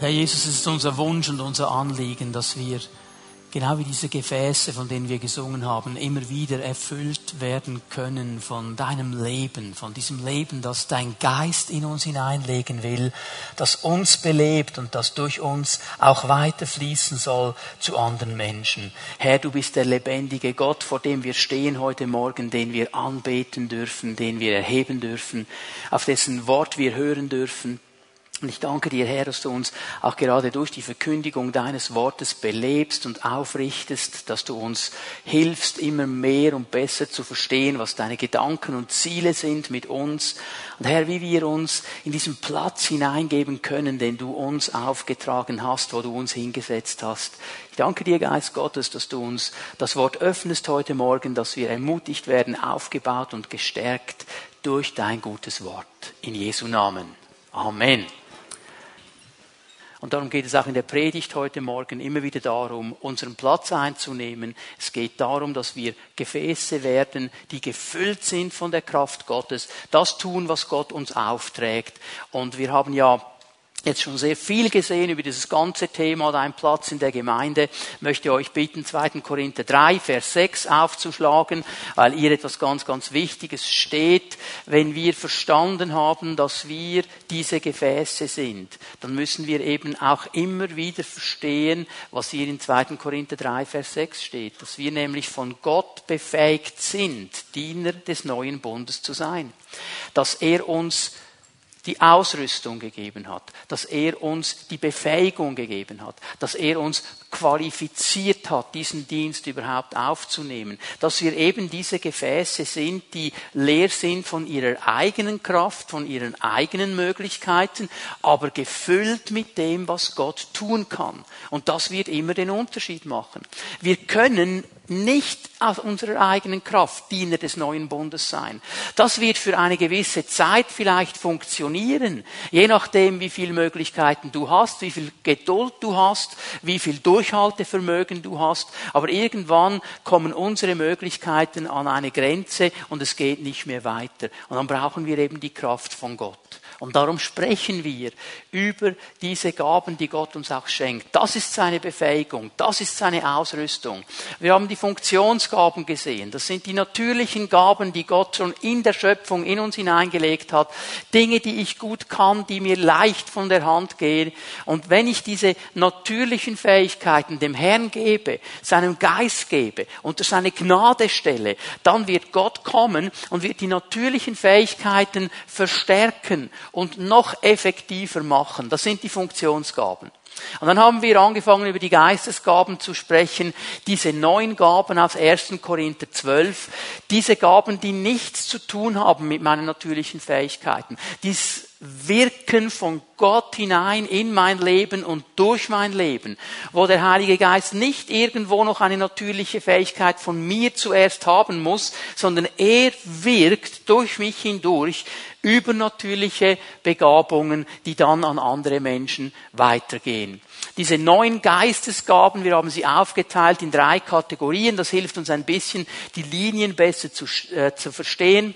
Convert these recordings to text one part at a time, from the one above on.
Herr Jesus, es ist unser Wunsch und unser Anliegen, dass wir genau wie diese Gefäße, von denen wir gesungen haben, immer wieder erfüllt werden können von deinem Leben, von diesem Leben, das dein Geist in uns hineinlegen will, das uns belebt und das durch uns auch weiter fließen soll zu anderen Menschen. Herr, du bist der lebendige Gott, vor dem wir stehen heute Morgen, den wir anbeten dürfen, den wir erheben dürfen, auf dessen Wort wir hören dürfen. Und ich danke dir, Herr, dass du uns auch gerade durch die Verkündigung deines Wortes belebst und aufrichtest, dass du uns hilfst, immer mehr und besser zu verstehen, was deine Gedanken und Ziele sind mit uns. Und Herr, wie wir uns in diesen Platz hineingeben können, den du uns aufgetragen hast, wo du uns hingesetzt hast. Ich danke dir, Geist Gottes, dass du uns das Wort öffnest heute Morgen, dass wir ermutigt werden, aufgebaut und gestärkt durch dein gutes Wort. In Jesu Namen. Amen. Und darum geht es auch in der Predigt heute Morgen immer wieder darum, unseren Platz einzunehmen. Es geht darum, dass wir Gefäße werden, die gefüllt sind von der Kraft Gottes, das tun, was Gott uns aufträgt. Und wir haben ja jetzt schon sehr viel gesehen über dieses ganze Thema, dein Platz in der Gemeinde. Möchte euch bitten, 2. Korinther 3, Vers 6 aufzuschlagen, weil hier etwas ganz, ganz Wichtiges steht. Wenn wir verstanden haben, dass wir diese Gefäße sind, dann müssen wir eben auch immer wieder verstehen, was hier in 2. Korinther 3, Vers 6 steht, dass wir nämlich von Gott befähigt sind, Diener des neuen Bundes zu sein. Dass er uns die Ausrüstung gegeben hat, dass er uns die Befähigung gegeben hat, dass er uns qualifiziert hat, diesen Dienst überhaupt aufzunehmen, dass wir eben diese Gefäße sind, die leer sind von ihrer eigenen Kraft, von ihren eigenen Möglichkeiten, aber gefüllt mit dem, was Gott tun kann. Und das wird immer den Unterschied machen. Wir können nicht aus unserer eigenen Kraft Diener des neuen Bundes sein. Das wird für eine gewisse Zeit vielleicht funktionieren, je nachdem, wie viele Möglichkeiten du hast, wie viel Geduld du hast, wie viel Durchhaltevermögen du hast. Aber irgendwann kommen unsere Möglichkeiten an eine Grenze und es geht nicht mehr weiter. Und dann brauchen wir eben die Kraft von Gott. Und darum sprechen wir über diese Gaben, die Gott uns auch schenkt. Das ist seine Befähigung, das ist seine Ausrüstung. Wir haben die Funktionsgaben gesehen. Das sind die natürlichen Gaben, die Gott schon in der Schöpfung in uns hineingelegt hat. Dinge, die ich gut kann, die mir leicht von der Hand gehen. Und wenn ich diese natürlichen Fähigkeiten dem Herrn gebe, seinem Geist gebe, unter seine Gnade stelle, dann wird Gott kommen und wird die natürlichen Fähigkeiten verstärken und noch effektiver machen. Das sind die Funktionsgaben. Und dann haben wir angefangen, über die Geistesgaben zu sprechen. Diese neun Gaben aus 1. Korinther 12. Diese Gaben, die nichts zu tun haben mit meinen natürlichen Fähigkeiten. Dies Wirken von Gott hinein in mein Leben und durch mein Leben, wo der Heilige Geist nicht irgendwo noch eine natürliche Fähigkeit von mir zuerst haben muss, sondern er wirkt durch mich hindurch übernatürliche Begabungen, die dann an andere Menschen weitergehen. Diese neun Geistesgaben, wir haben sie aufgeteilt in drei Kategorien, das hilft uns ein bisschen, die Linien besser zu, äh, zu verstehen.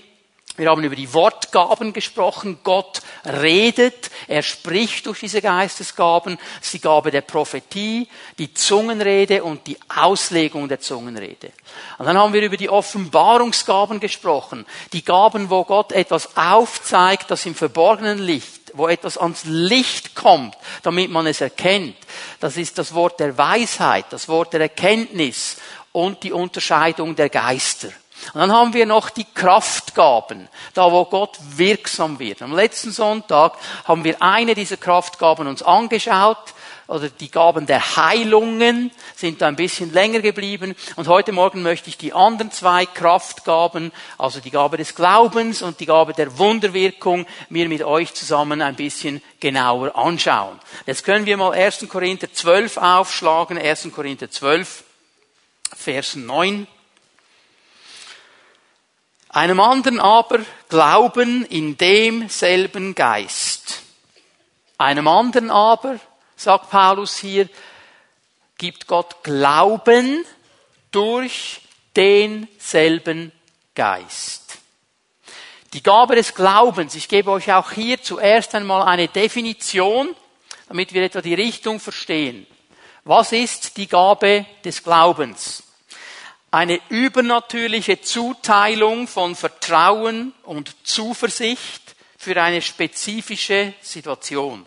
Wir haben über die Wortgaben gesprochen. Gott redet, er spricht durch diese Geistesgaben. Das ist die Gabe der Prophetie, die Zungenrede und die Auslegung der Zungenrede. Und dann haben wir über die Offenbarungsgaben gesprochen. Die Gaben, wo Gott etwas aufzeigt, das im verborgenen Licht, wo etwas ans Licht kommt, damit man es erkennt. Das ist das Wort der Weisheit, das Wort der Erkenntnis und die Unterscheidung der Geister. Und dann haben wir noch die Kraftgaben, da wo Gott wirksam wird. Am letzten Sonntag haben wir eine dieser Kraftgaben uns angeschaut, oder die Gaben der Heilungen sind da ein bisschen länger geblieben. Und heute Morgen möchte ich die anderen zwei Kraftgaben, also die Gabe des Glaubens und die Gabe der Wunderwirkung, mir mit euch zusammen ein bisschen genauer anschauen. Jetzt können wir mal 1. Korinther 12 aufschlagen. 1. Korinther 12, Vers 9. Einem anderen aber glauben in demselben Geist. Einem anderen aber, sagt Paulus hier, gibt Gott Glauben durch denselben Geist. Die Gabe des Glaubens, ich gebe euch auch hier zuerst einmal eine Definition, damit wir etwa die Richtung verstehen. Was ist die Gabe des Glaubens? Eine übernatürliche Zuteilung von Vertrauen und Zuversicht für eine spezifische Situation.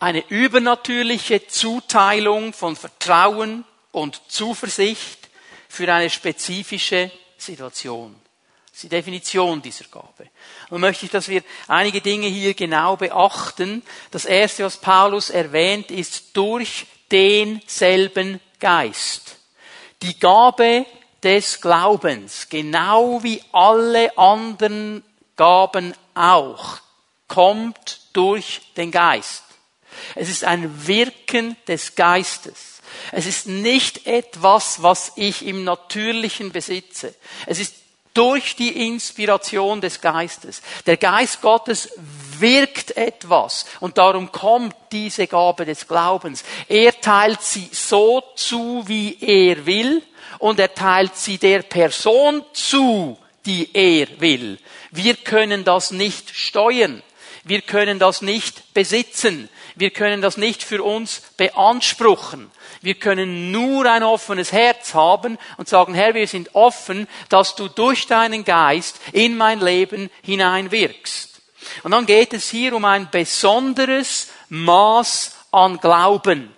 Eine übernatürliche Zuteilung von Vertrauen und Zuversicht für eine spezifische Situation. Das ist die Definition dieser Gabe. Und möchte ich, dass wir einige Dinge hier genau beachten. Das erste, was Paulus erwähnt, ist durch denselben Geist. Die Gabe des Glaubens, genau wie alle anderen Gaben auch, kommt durch den Geist. Es ist ein Wirken des Geistes. Es ist nicht etwas, was ich im Natürlichen besitze. Es ist durch die Inspiration des Geistes. Der Geist Gottes wirkt etwas und darum kommt diese Gabe des Glaubens. Er teilt sie so zu, wie er will und er teilt sie der Person zu, die er will. Wir können das nicht steuern. Wir können das nicht besitzen. Wir können das nicht für uns beanspruchen. Wir können nur ein offenes Herz haben und sagen, Herr, wir sind offen, dass du durch deinen Geist in mein Leben hineinwirkst. Und dann geht es hier um ein besonderes Maß an Glauben.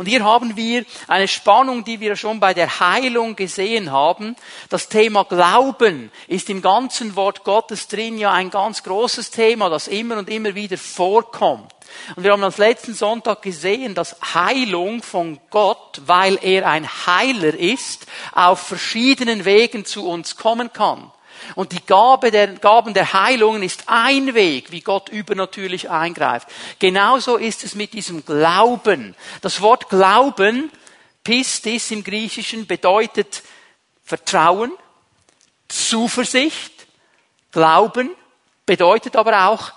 Und hier haben wir eine Spannung, die wir schon bei der Heilung gesehen haben. Das Thema Glauben ist im ganzen Wort Gottes drin ja ein ganz großes Thema, das immer und immer wieder vorkommt. Und wir haben am letzten Sonntag gesehen, dass Heilung von Gott, weil er ein Heiler ist, auf verschiedenen Wegen zu uns kommen kann. Und die Gabe der, Gaben der Heilungen ist ein Weg, wie Gott übernatürlich eingreift. Genauso ist es mit diesem Glauben. Das Wort Glauben, Pistis im Griechischen, bedeutet Vertrauen, Zuversicht, Glauben, bedeutet aber auch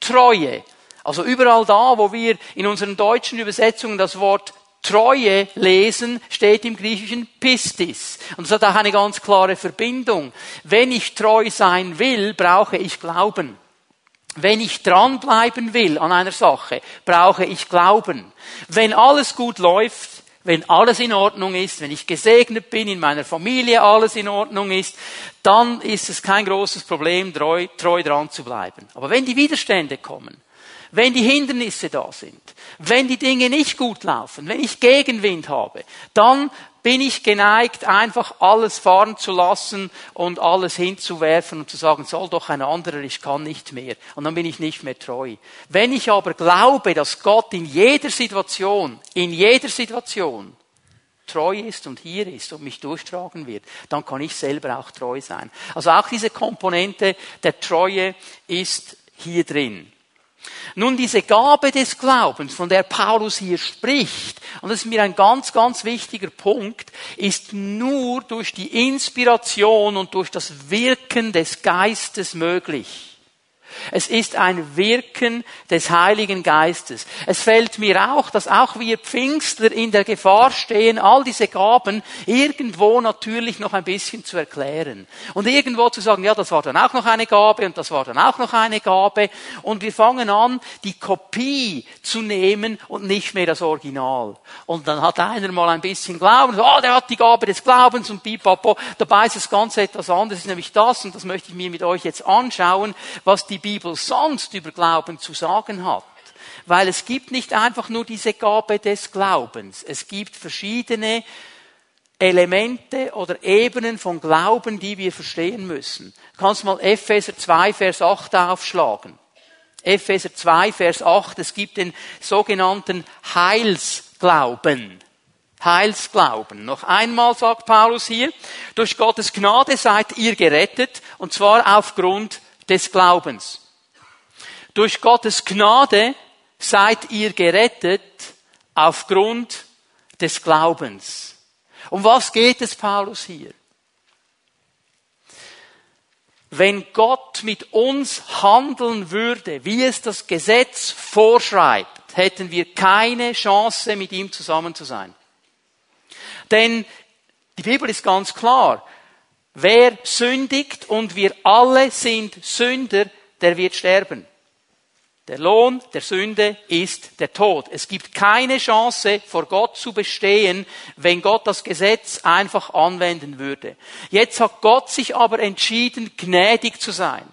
Treue. Also überall da, wo wir in unseren deutschen Übersetzungen das Wort Treue lesen, steht im Griechischen Pistis. Und das hat auch eine ganz klare Verbindung. Wenn ich treu sein will, brauche ich Glauben. Wenn ich dranbleiben will an einer Sache, brauche ich Glauben. Wenn alles gut läuft, wenn alles in Ordnung ist, wenn ich gesegnet bin, in meiner Familie alles in Ordnung ist, dann ist es kein großes Problem, treu, treu dran zu bleiben. Aber wenn die Widerstände kommen, wenn die Hindernisse da sind, wenn die Dinge nicht gut laufen, wenn ich Gegenwind habe, dann bin ich geneigt, einfach alles fahren zu lassen und alles hinzuwerfen und zu sagen, soll doch ein anderer, ich kann nicht mehr. Und dann bin ich nicht mehr treu. Wenn ich aber glaube, dass Gott in jeder Situation, in jeder Situation treu ist und hier ist und mich durchtragen wird, dann kann ich selber auch treu sein. Also auch diese Komponente der Treue ist hier drin. Nun, diese Gabe des Glaubens, von der Paulus hier spricht, und das ist mir ein ganz, ganz wichtiger Punkt, ist nur durch die Inspiration und durch das Wirken des Geistes möglich. Es ist ein Wirken des Heiligen Geistes. Es fällt mir auch, dass auch wir Pfingstler in der Gefahr stehen, all diese Gaben irgendwo natürlich noch ein bisschen zu erklären. Und irgendwo zu sagen, ja, das war dann auch noch eine Gabe und das war dann auch noch eine Gabe. Und wir fangen an, die Kopie zu nehmen und nicht mehr das Original. Und dann hat einer mal ein bisschen Glauben, so, oh, der hat die Gabe des Glaubens und pipapo. Dabei ist das Ganze etwas anderes, nämlich das, und das möchte ich mir mit euch jetzt anschauen, was die Bibel sonst über Glauben zu sagen hat. Weil es gibt nicht einfach nur diese Gabe des Glaubens. Es gibt verschiedene Elemente oder Ebenen von Glauben, die wir verstehen müssen. Du kannst mal Epheser 2, Vers 8 aufschlagen. Epheser 2, Vers 8. Es gibt den sogenannten Heilsglauben. Heilsglauben. Noch einmal sagt Paulus hier, durch Gottes Gnade seid ihr gerettet, und zwar aufgrund des Glaubens. Durch Gottes Gnade seid ihr gerettet aufgrund des Glaubens. Um was geht es Paulus hier? Wenn Gott mit uns handeln würde, wie es das Gesetz vorschreibt, hätten wir keine Chance, mit ihm zusammen zu sein. Denn die Bibel ist ganz klar. Wer sündigt und wir alle sind Sünder, der wird sterben. Der Lohn der Sünde ist der Tod. Es gibt keine Chance, vor Gott zu bestehen, wenn Gott das Gesetz einfach anwenden würde. Jetzt hat Gott sich aber entschieden, gnädig zu sein.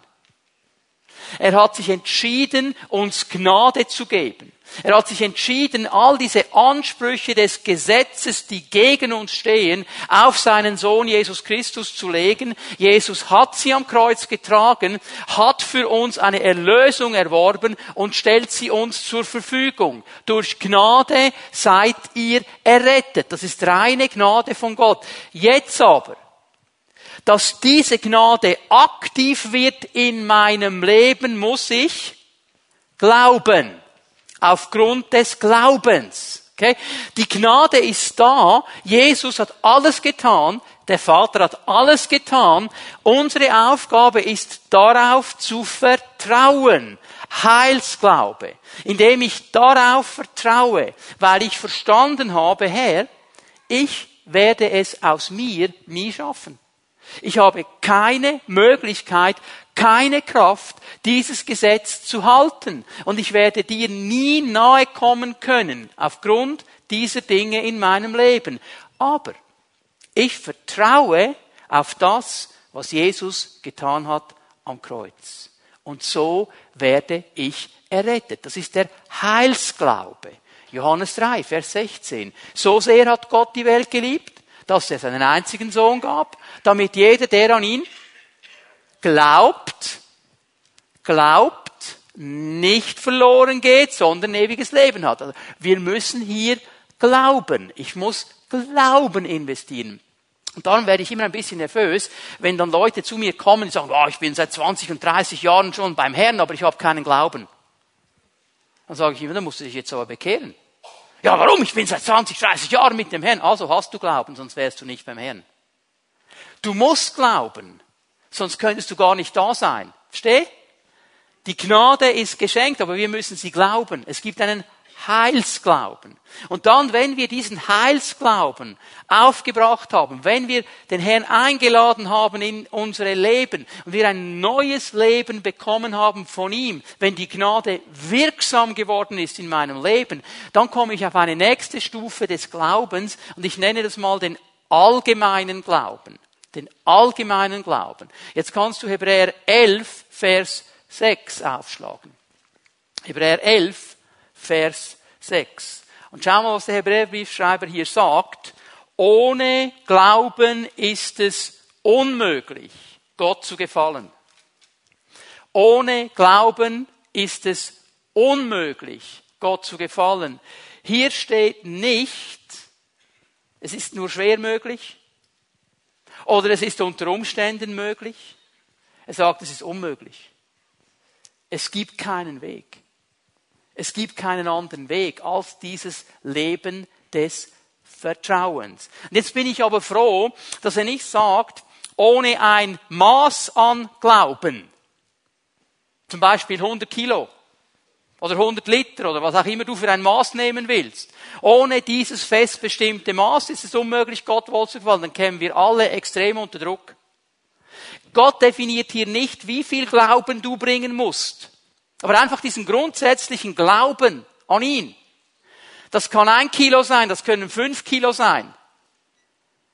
Er hat sich entschieden, uns Gnade zu geben. Er hat sich entschieden, all diese Ansprüche des Gesetzes, die gegen uns stehen, auf seinen Sohn Jesus Christus zu legen. Jesus hat sie am Kreuz getragen, hat für uns eine Erlösung erworben und stellt sie uns zur Verfügung. Durch Gnade seid ihr errettet. Das ist reine Gnade von Gott. Jetzt aber, dass diese Gnade aktiv wird in meinem Leben, muss ich glauben aufgrund des Glaubens. Okay? Die Gnade ist da. Jesus hat alles getan. Der Vater hat alles getan. Unsere Aufgabe ist darauf zu vertrauen. Heilsglaube. Indem ich darauf vertraue, weil ich verstanden habe, Herr, ich werde es aus mir nie schaffen. Ich habe keine Möglichkeit, keine Kraft, dieses Gesetz zu halten. Und ich werde dir nie nahe kommen können, aufgrund dieser Dinge in meinem Leben. Aber ich vertraue auf das, was Jesus getan hat am Kreuz. Und so werde ich errettet. Das ist der Heilsglaube. Johannes 3, Vers 16. So sehr hat Gott die Welt geliebt, dass er seinen einzigen Sohn gab, damit jeder, der an ihn glaubt, glaubt, nicht verloren geht, sondern ewiges Leben hat. Also wir müssen hier glauben. Ich muss Glauben investieren. Und dann werde ich immer ein bisschen nervös, wenn dann Leute zu mir kommen und sagen, oh, ich bin seit 20 und 30 Jahren schon beim Herrn, aber ich habe keinen Glauben. Dann sage ich immer, dann musst du dich jetzt aber bekehren. Ja, warum? Ich bin seit 20, 30 Jahren mit dem Herrn. Also hast du Glauben, sonst wärst du nicht beim Herrn. Du musst glauben, sonst könntest du gar nicht da sein. Versteh? Die Gnade ist geschenkt, aber wir müssen sie glauben. Es gibt einen Heilsglauben. Und dann, wenn wir diesen Heilsglauben aufgebracht haben, wenn wir den Herrn eingeladen haben in unsere Leben und wir ein neues Leben bekommen haben von ihm, wenn die Gnade wirksam geworden ist in meinem Leben, dann komme ich auf eine nächste Stufe des Glaubens und ich nenne das mal den allgemeinen Glauben. Den allgemeinen Glauben. Jetzt kannst du Hebräer 11, Vers 6 aufschlagen. Hebräer 11, Vers 6. Und schau mal, was der Hebräerbriefschreiber hier sagt. Ohne Glauben ist es unmöglich, Gott zu gefallen. Ohne Glauben ist es unmöglich, Gott zu gefallen. Hier steht nicht, es ist nur schwer möglich oder es ist unter Umständen möglich. Er sagt, es ist unmöglich. Es gibt keinen Weg. Es gibt keinen anderen Weg als dieses Leben des Vertrauens. Und jetzt bin ich aber froh, dass er nicht sagt, ohne ein Maß an Glauben. Zum Beispiel 100 Kilo oder 100 Liter oder was auch immer du für ein Maß nehmen willst. Ohne dieses festbestimmte Maß ist es unmöglich, Gott wohl zu gefallen. Dann kämen wir alle extrem unter Druck. Gott definiert hier nicht, wie viel Glauben du bringen musst. Aber einfach diesen grundsätzlichen Glauben an ihn. Das kann ein Kilo sein, das können fünf Kilo sein.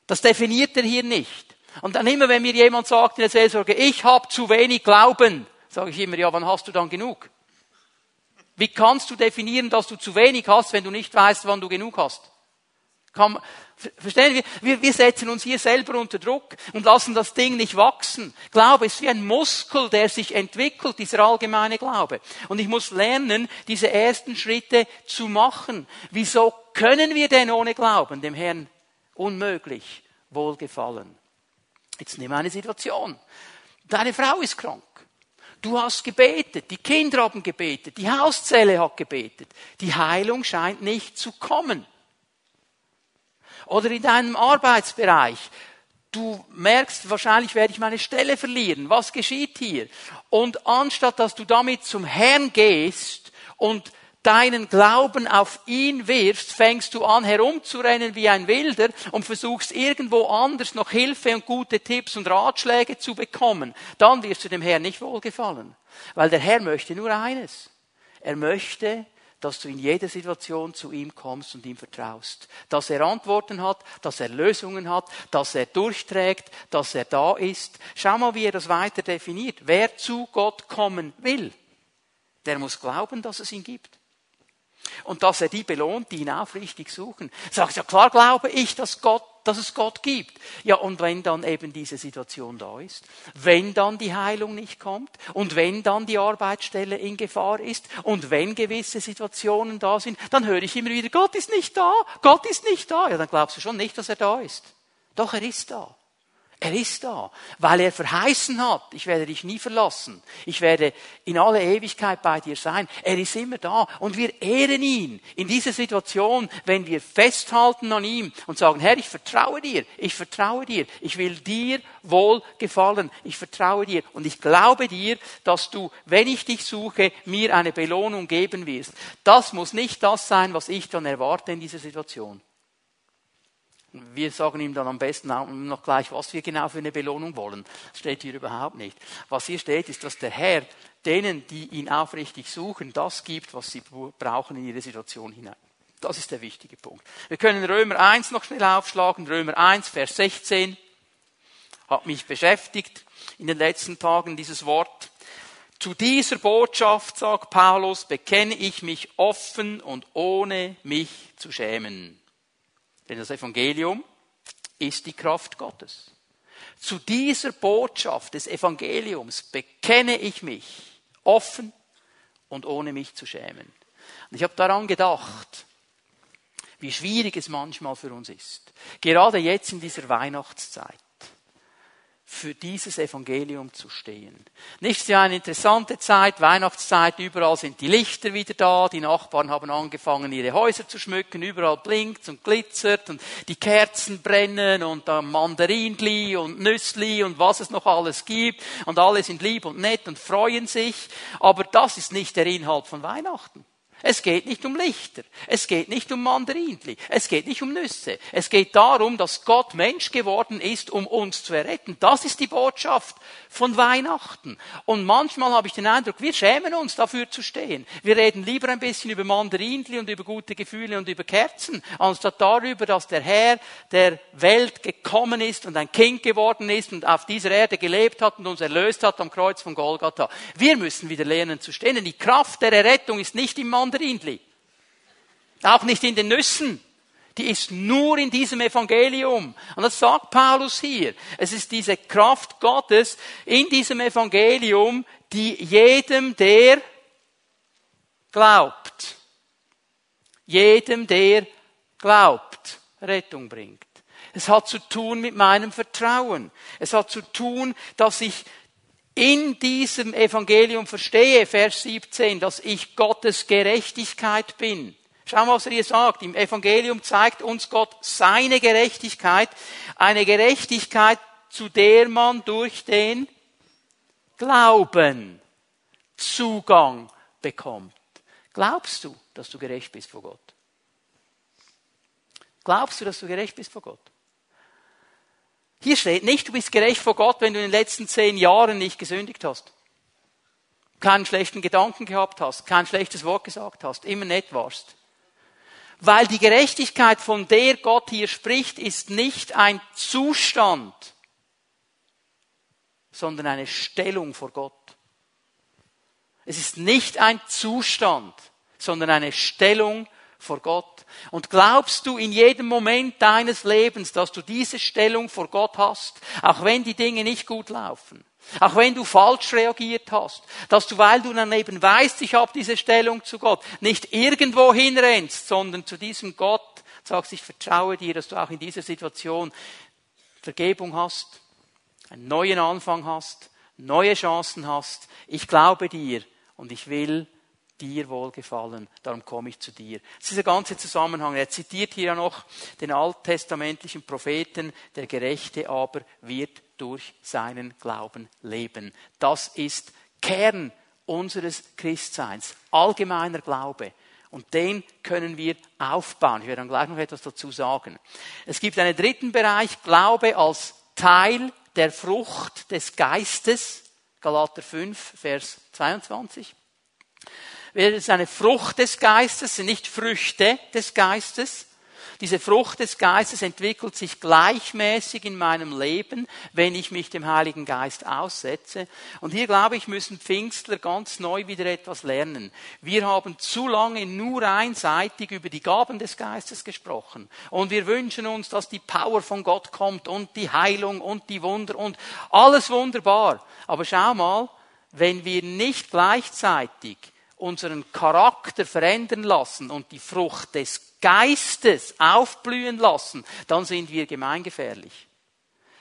Das definiert er hier nicht. Und dann immer, wenn mir jemand sagt in der Seelsorge, ich habe zu wenig Glauben, sage ich immer, ja, wann hast du dann genug? Wie kannst du definieren, dass du zu wenig hast, wenn du nicht weißt, wann du genug hast? Kann, verstehen wir? wir? Setzen uns hier selber unter Druck und lassen das Ding nicht wachsen. Glaube ist wie ein Muskel, der sich entwickelt, dieser allgemeine Glaube. Und ich muss lernen, diese ersten Schritte zu machen. Wieso können wir denn ohne Glauben dem Herrn unmöglich wohlgefallen? Jetzt nimm eine Situation. Deine Frau ist krank. Du hast gebetet, die Kinder haben gebetet, die Hauszelle hat gebetet. Die Heilung scheint nicht zu kommen. Oder in deinem Arbeitsbereich. Du merkst, wahrscheinlich werde ich meine Stelle verlieren. Was geschieht hier? Und anstatt dass du damit zum Herrn gehst und deinen Glauben auf ihn wirfst, fängst du an herumzurennen wie ein Wilder und versuchst irgendwo anders noch Hilfe und gute Tipps und Ratschläge zu bekommen. Dann wirst du dem Herrn nicht wohlgefallen. Weil der Herr möchte nur eines. Er möchte, dass du in jeder Situation zu ihm kommst und ihm vertraust. Dass er Antworten hat, dass er Lösungen hat, dass er durchträgt, dass er da ist. Schau mal, wie er das weiter definiert. Wer zu Gott kommen will, der muss glauben, dass es ihn gibt. Und dass er die belohnt, die ihn aufrichtig suchen. Sagt ja klar, glaube ich, dass Gott dass es Gott gibt. Ja, und wenn dann eben diese Situation da ist, wenn dann die Heilung nicht kommt und wenn dann die Arbeitsstelle in Gefahr ist und wenn gewisse Situationen da sind, dann höre ich immer wieder, Gott ist nicht da, Gott ist nicht da. Ja, dann glaubst du schon nicht, dass er da ist. Doch, er ist da. Er ist da, weil er verheißen hat, ich werde dich nie verlassen, ich werde in alle Ewigkeit bei dir sein. Er ist immer da und wir ehren ihn in dieser Situation, wenn wir festhalten an ihm und sagen, Herr, ich vertraue dir, ich vertraue dir, ich will dir wohl gefallen, ich vertraue dir und ich glaube dir, dass du, wenn ich dich suche, mir eine Belohnung geben wirst. Das muss nicht das sein, was ich dann erwarte in dieser Situation. Wir sagen ihm dann am besten noch gleich, was wir genau für eine Belohnung wollen. Das steht hier überhaupt nicht. Was hier steht, ist, dass der Herr denen, die ihn aufrichtig suchen, das gibt, was sie brauchen in ihre Situation hinein. Das ist der wichtige Punkt. Wir können Römer 1 noch schnell aufschlagen. Römer 1, Vers 16 hat mich beschäftigt in den letzten Tagen dieses Wort. Zu dieser Botschaft, sagt Paulus, bekenne ich mich offen und ohne mich zu schämen. Denn das Evangelium ist die Kraft Gottes. Zu dieser Botschaft des Evangeliums bekenne ich mich offen und ohne mich zu schämen. Und ich habe daran gedacht, wie schwierig es manchmal für uns ist. Gerade jetzt in dieser Weihnachtszeit für dieses Evangelium zu stehen. Nicht ja eine interessante Zeit, Weihnachtszeit, überall sind die Lichter wieder da, die Nachbarn haben angefangen, ihre Häuser zu schmücken, überall blinkt und glitzert und die Kerzen brennen und Mandarinli und Nüssli und was es noch alles gibt und alle sind lieb und nett und freuen sich, aber das ist nicht der Inhalt von Weihnachten. Es geht nicht um Lichter. Es geht nicht um Mandarinli. Es geht nicht um Nüsse. Es geht darum, dass Gott Mensch geworden ist, um uns zu erretten. Das ist die Botschaft von Weihnachten. Und manchmal habe ich den Eindruck, wir schämen uns dafür zu stehen. Wir reden lieber ein bisschen über Mandarinli und über gute Gefühle und über Kerzen, anstatt darüber, dass der Herr der Welt gekommen ist und ein Kind geworden ist und auf dieser Erde gelebt hat und uns erlöst hat am Kreuz von Golgatha. Wir müssen wieder lernen zu stehen. Die Kraft der Errettung ist nicht im Mandarinli Mandarindli. Auch nicht in den Nüssen. Die ist nur in diesem Evangelium. Und das sagt Paulus hier. Es ist diese Kraft Gottes in diesem Evangelium, die jedem, der glaubt, jedem, der glaubt, Rettung bringt. Es hat zu tun mit meinem Vertrauen. Es hat zu tun, dass ich in diesem Evangelium verstehe, Vers 17, dass ich Gottes Gerechtigkeit bin. Schau mal, was er hier sagt. Im Evangelium zeigt uns Gott seine Gerechtigkeit, eine Gerechtigkeit, zu der man durch den Glauben Zugang bekommt. Glaubst du, dass du gerecht bist vor Gott? Glaubst du, dass du gerecht bist vor Gott? Hier steht nicht, du bist gerecht vor Gott, wenn du in den letzten zehn Jahren nicht gesündigt hast. Keinen schlechten Gedanken gehabt hast, kein schlechtes Wort gesagt hast, immer nett warst. Weil die Gerechtigkeit, von der Gott hier spricht, ist nicht ein Zustand, sondern eine Stellung vor Gott. Es ist nicht ein Zustand, sondern eine Stellung vor Gott. Und glaubst du in jedem Moment deines Lebens, dass du diese Stellung vor Gott hast, auch wenn die Dinge nicht gut laufen? Auch wenn du falsch reagiert hast, dass du, weil du dann eben weißt, ich habe diese Stellung zu Gott, nicht irgendwo hinrennst, sondern zu diesem Gott sagst, ich vertraue dir, dass du auch in dieser Situation Vergebung hast, einen neuen Anfang hast, neue Chancen hast. Ich glaube dir und ich will dir wohlgefallen, darum komme ich zu dir. Das ist dieser ganze Zusammenhang. Er zitiert hier ja noch den alttestamentlichen Propheten, der Gerechte aber wird durch seinen Glauben leben. Das ist Kern unseres Christseins, allgemeiner Glaube. Und den können wir aufbauen. Ich werde dann gleich noch etwas dazu sagen. Es gibt einen dritten Bereich, Glaube als Teil der Frucht des Geistes. Galater 5, Vers 22. Es ist eine Frucht des Geistes, nicht Früchte des Geistes. Diese Frucht des Geistes entwickelt sich gleichmäßig in meinem Leben, wenn ich mich dem Heiligen Geist aussetze. Und hier, glaube ich, müssen Pfingstler ganz neu wieder etwas lernen. Wir haben zu lange nur einseitig über die Gaben des Geistes gesprochen. Und wir wünschen uns, dass die Power von Gott kommt und die Heilung und die Wunder und alles wunderbar. Aber schau mal, wenn wir nicht gleichzeitig unseren Charakter verändern lassen und die Frucht des Geistes aufblühen lassen, dann sind wir gemeingefährlich.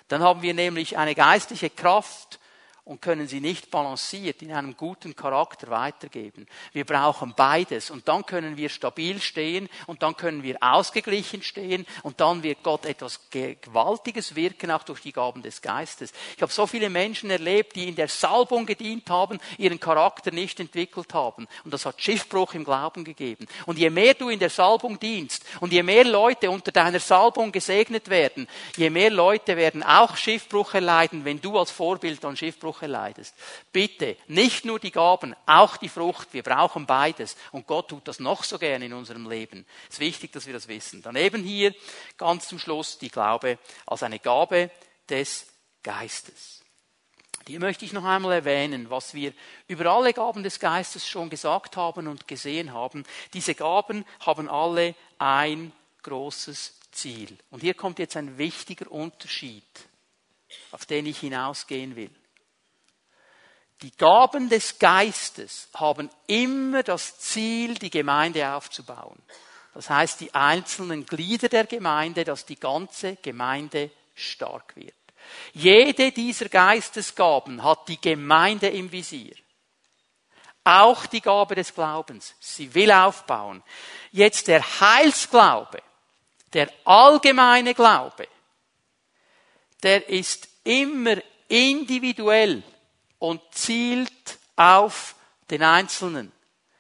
Dann haben wir nämlich eine geistliche Kraft, und können sie nicht balanciert in einem guten Charakter weitergeben. Wir brauchen beides und dann können wir stabil stehen und dann können wir ausgeglichen stehen und dann wird Gott etwas Gewaltiges wirken, auch durch die Gaben des Geistes. Ich habe so viele Menschen erlebt, die in der Salbung gedient haben, ihren Charakter nicht entwickelt haben und das hat Schiffbruch im Glauben gegeben. Und je mehr du in der Salbung dienst und je mehr Leute unter deiner Salbung gesegnet werden, je mehr Leute werden auch Schiffbruch erleiden, wenn du als Vorbild an Schiffbruch Frucht erleidest. Bitte, nicht nur die Gaben, auch die Frucht. Wir brauchen beides. Und Gott tut das noch so gerne in unserem Leben. Es ist wichtig, dass wir das wissen. Daneben hier ganz zum Schluss die Glaube als eine Gabe des Geistes. Hier möchte ich noch einmal erwähnen, was wir über alle Gaben des Geistes schon gesagt haben und gesehen haben. Diese Gaben haben alle ein großes Ziel. Und hier kommt jetzt ein wichtiger Unterschied, auf den ich hinausgehen will. Die Gaben des Geistes haben immer das Ziel, die Gemeinde aufzubauen. Das heißt, die einzelnen Glieder der Gemeinde, dass die ganze Gemeinde stark wird. Jede dieser Geistesgaben hat die Gemeinde im Visier. Auch die Gabe des Glaubens. Sie will aufbauen. Jetzt der Heilsglaube, der allgemeine Glaube, der ist immer individuell und zielt auf den Einzelnen.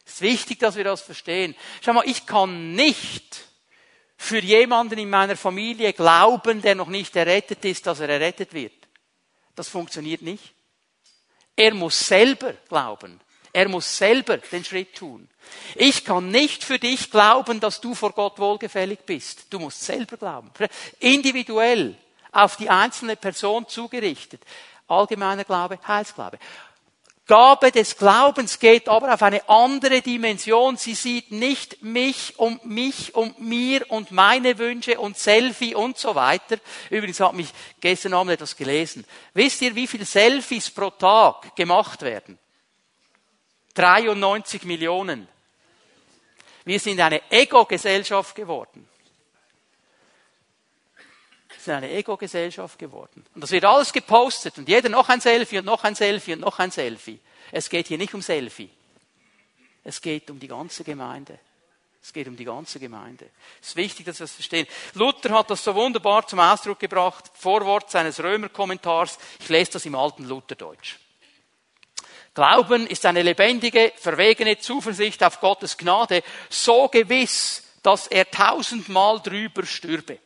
Es ist wichtig, dass wir das verstehen. Schau mal, ich kann nicht für jemanden in meiner Familie glauben, der noch nicht errettet ist, dass er errettet wird. Das funktioniert nicht. Er muss selber glauben. Er muss selber den Schritt tun. Ich kann nicht für dich glauben, dass du vor Gott wohlgefällig bist. Du musst selber glauben. Individuell auf die einzelne Person zugerichtet. Allgemeiner Glaube, Heilsglaube. Gabe des Glaubens geht aber auf eine andere Dimension. Sie sieht nicht mich und mich und mir und meine Wünsche und Selfie und so weiter. Übrigens hat mich gestern Abend etwas gelesen. Wisst ihr, wie viele Selfies pro Tag gemacht werden? 93 Millionen. Wir sind eine Ego-Gesellschaft geworden sind eine Ego-Gesellschaft geworden. Und das wird alles gepostet und jeder noch ein Selfie und noch ein Selfie und noch ein Selfie. Es geht hier nicht um Selfie. Es geht um die ganze Gemeinde. Es geht um die ganze Gemeinde. Es ist wichtig, dass wir das verstehen. Luther hat das so wunderbar zum Ausdruck gebracht, Vorwort seines Römerkommentars. Ich lese das im alten Lutherdeutsch. Glauben ist eine lebendige, verwegene Zuversicht auf Gottes Gnade, so gewiss, dass er tausendmal drüber stürbe.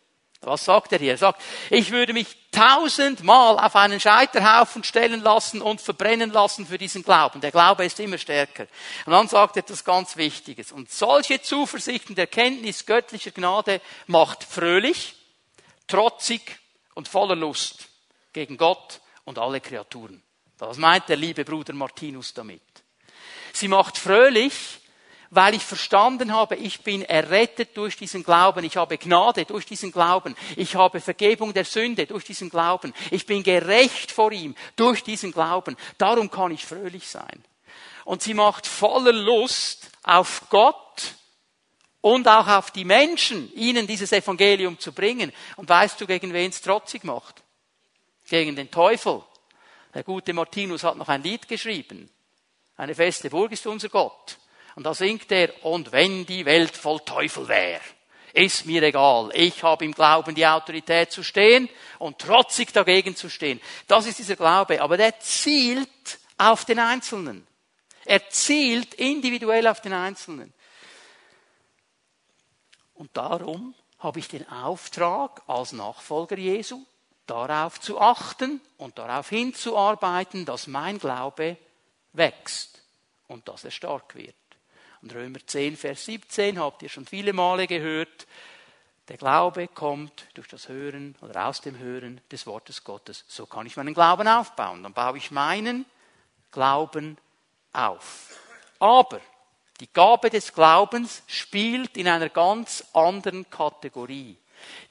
Was sagt er hier? Er sagt, ich würde mich tausendmal auf einen Scheiterhaufen stellen lassen und verbrennen lassen für diesen Glauben. Der Glaube ist immer stärker. Und dann sagt er etwas ganz Wichtiges. Und solche Zuversicht und Erkenntnis göttlicher Gnade macht fröhlich, trotzig und voller Lust gegen Gott und alle Kreaturen. Was meint der liebe Bruder Martinus damit? Sie macht fröhlich, weil ich verstanden habe, ich bin errettet durch diesen Glauben, ich habe Gnade durch diesen Glauben, ich habe Vergebung der Sünde durch diesen Glauben, ich bin gerecht vor ihm durch diesen Glauben. Darum kann ich fröhlich sein. Und sie macht voller Lust auf Gott und auch auf die Menschen, ihnen dieses Evangelium zu bringen. Und weißt du, gegen wen es trotzig macht? Gegen den Teufel. Der gute Martinus hat noch ein Lied geschrieben. Eine feste Burg ist unser Gott. Und da singt er, und wenn die Welt voll Teufel wäre, ist mir egal. Ich habe im Glauben die Autorität zu stehen und trotzig dagegen zu stehen. Das ist dieser Glaube. Aber der zielt auf den Einzelnen. Er zielt individuell auf den Einzelnen. Und darum habe ich den Auftrag als Nachfolger Jesu, darauf zu achten und darauf hinzuarbeiten, dass mein Glaube wächst und dass er stark wird. Und Römer 10, Vers 17 habt ihr schon viele Male gehört. Der Glaube kommt durch das Hören oder aus dem Hören des Wortes Gottes. So kann ich meinen Glauben aufbauen. Dann baue ich meinen Glauben auf. Aber die Gabe des Glaubens spielt in einer ganz anderen Kategorie.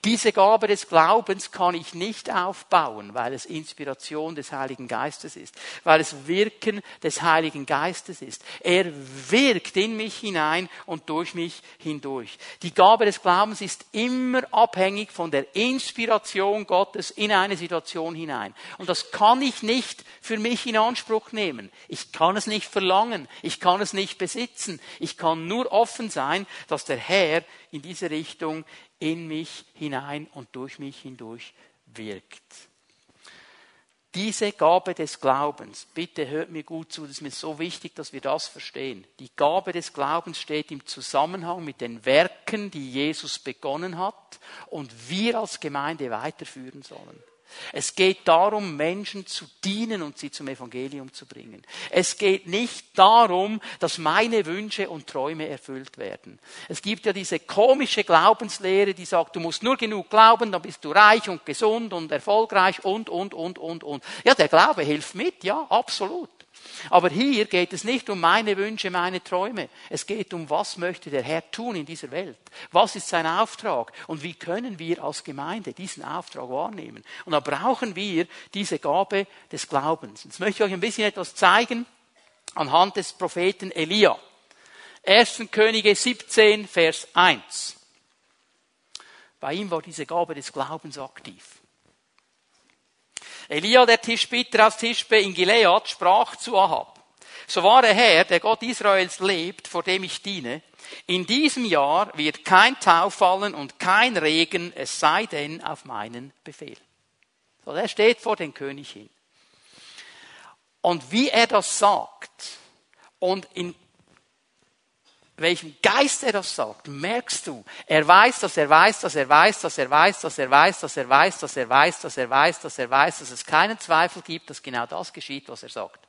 Diese Gabe des Glaubens kann ich nicht aufbauen, weil es Inspiration des Heiligen Geistes ist, weil es Wirken des Heiligen Geistes ist. Er wirkt in mich hinein und durch mich hindurch. Die Gabe des Glaubens ist immer abhängig von der Inspiration Gottes in eine Situation hinein. Und das kann ich nicht für mich in Anspruch nehmen. Ich kann es nicht verlangen. Ich kann es nicht besitzen. Ich kann nur offen sein, dass der Herr in diese Richtung in mich hinein und durch mich hindurch wirkt. Diese Gabe des Glaubens, bitte hört mir gut zu, das ist mir so wichtig, dass wir das verstehen. Die Gabe des Glaubens steht im Zusammenhang mit den Werken, die Jesus begonnen hat und wir als Gemeinde weiterführen sollen. Es geht darum, Menschen zu dienen und sie zum Evangelium zu bringen. Es geht nicht darum, dass meine Wünsche und Träume erfüllt werden. Es gibt ja diese komische Glaubenslehre, die sagt, du musst nur genug glauben, dann bist du reich und gesund und erfolgreich und, und, und, und, und. Ja, der Glaube hilft mit, ja, absolut. Aber hier geht es nicht um meine Wünsche, meine Träume. Es geht um, was möchte der Herr tun in dieser Welt? Was ist sein Auftrag? Und wie können wir als Gemeinde diesen Auftrag wahrnehmen? Und da brauchen wir diese Gabe des Glaubens. Jetzt möchte ich euch ein bisschen etwas zeigen anhand des Propheten Elia. 1. Könige 17, Vers 1. Bei ihm war diese Gabe des Glaubens aktiv. Elia, der Tischbitter aus Tischbe in Gilead, sprach zu Ahab. So wahr der Herr, der Gott Israels lebt, vor dem ich diene, in diesem Jahr wird kein Tau fallen und kein Regen, es sei denn auf meinen Befehl. So, der steht vor den König hin. Und wie er das sagt und in welchem Geist er das sagt, merkst du. Er weiß, dass er weiß, dass er weiß, dass er weiß, dass er weiß, dass er weiß, dass er weiß, dass er weiß, dass er weiß, dass es keinen Zweifel gibt, dass genau das geschieht, was er sagt.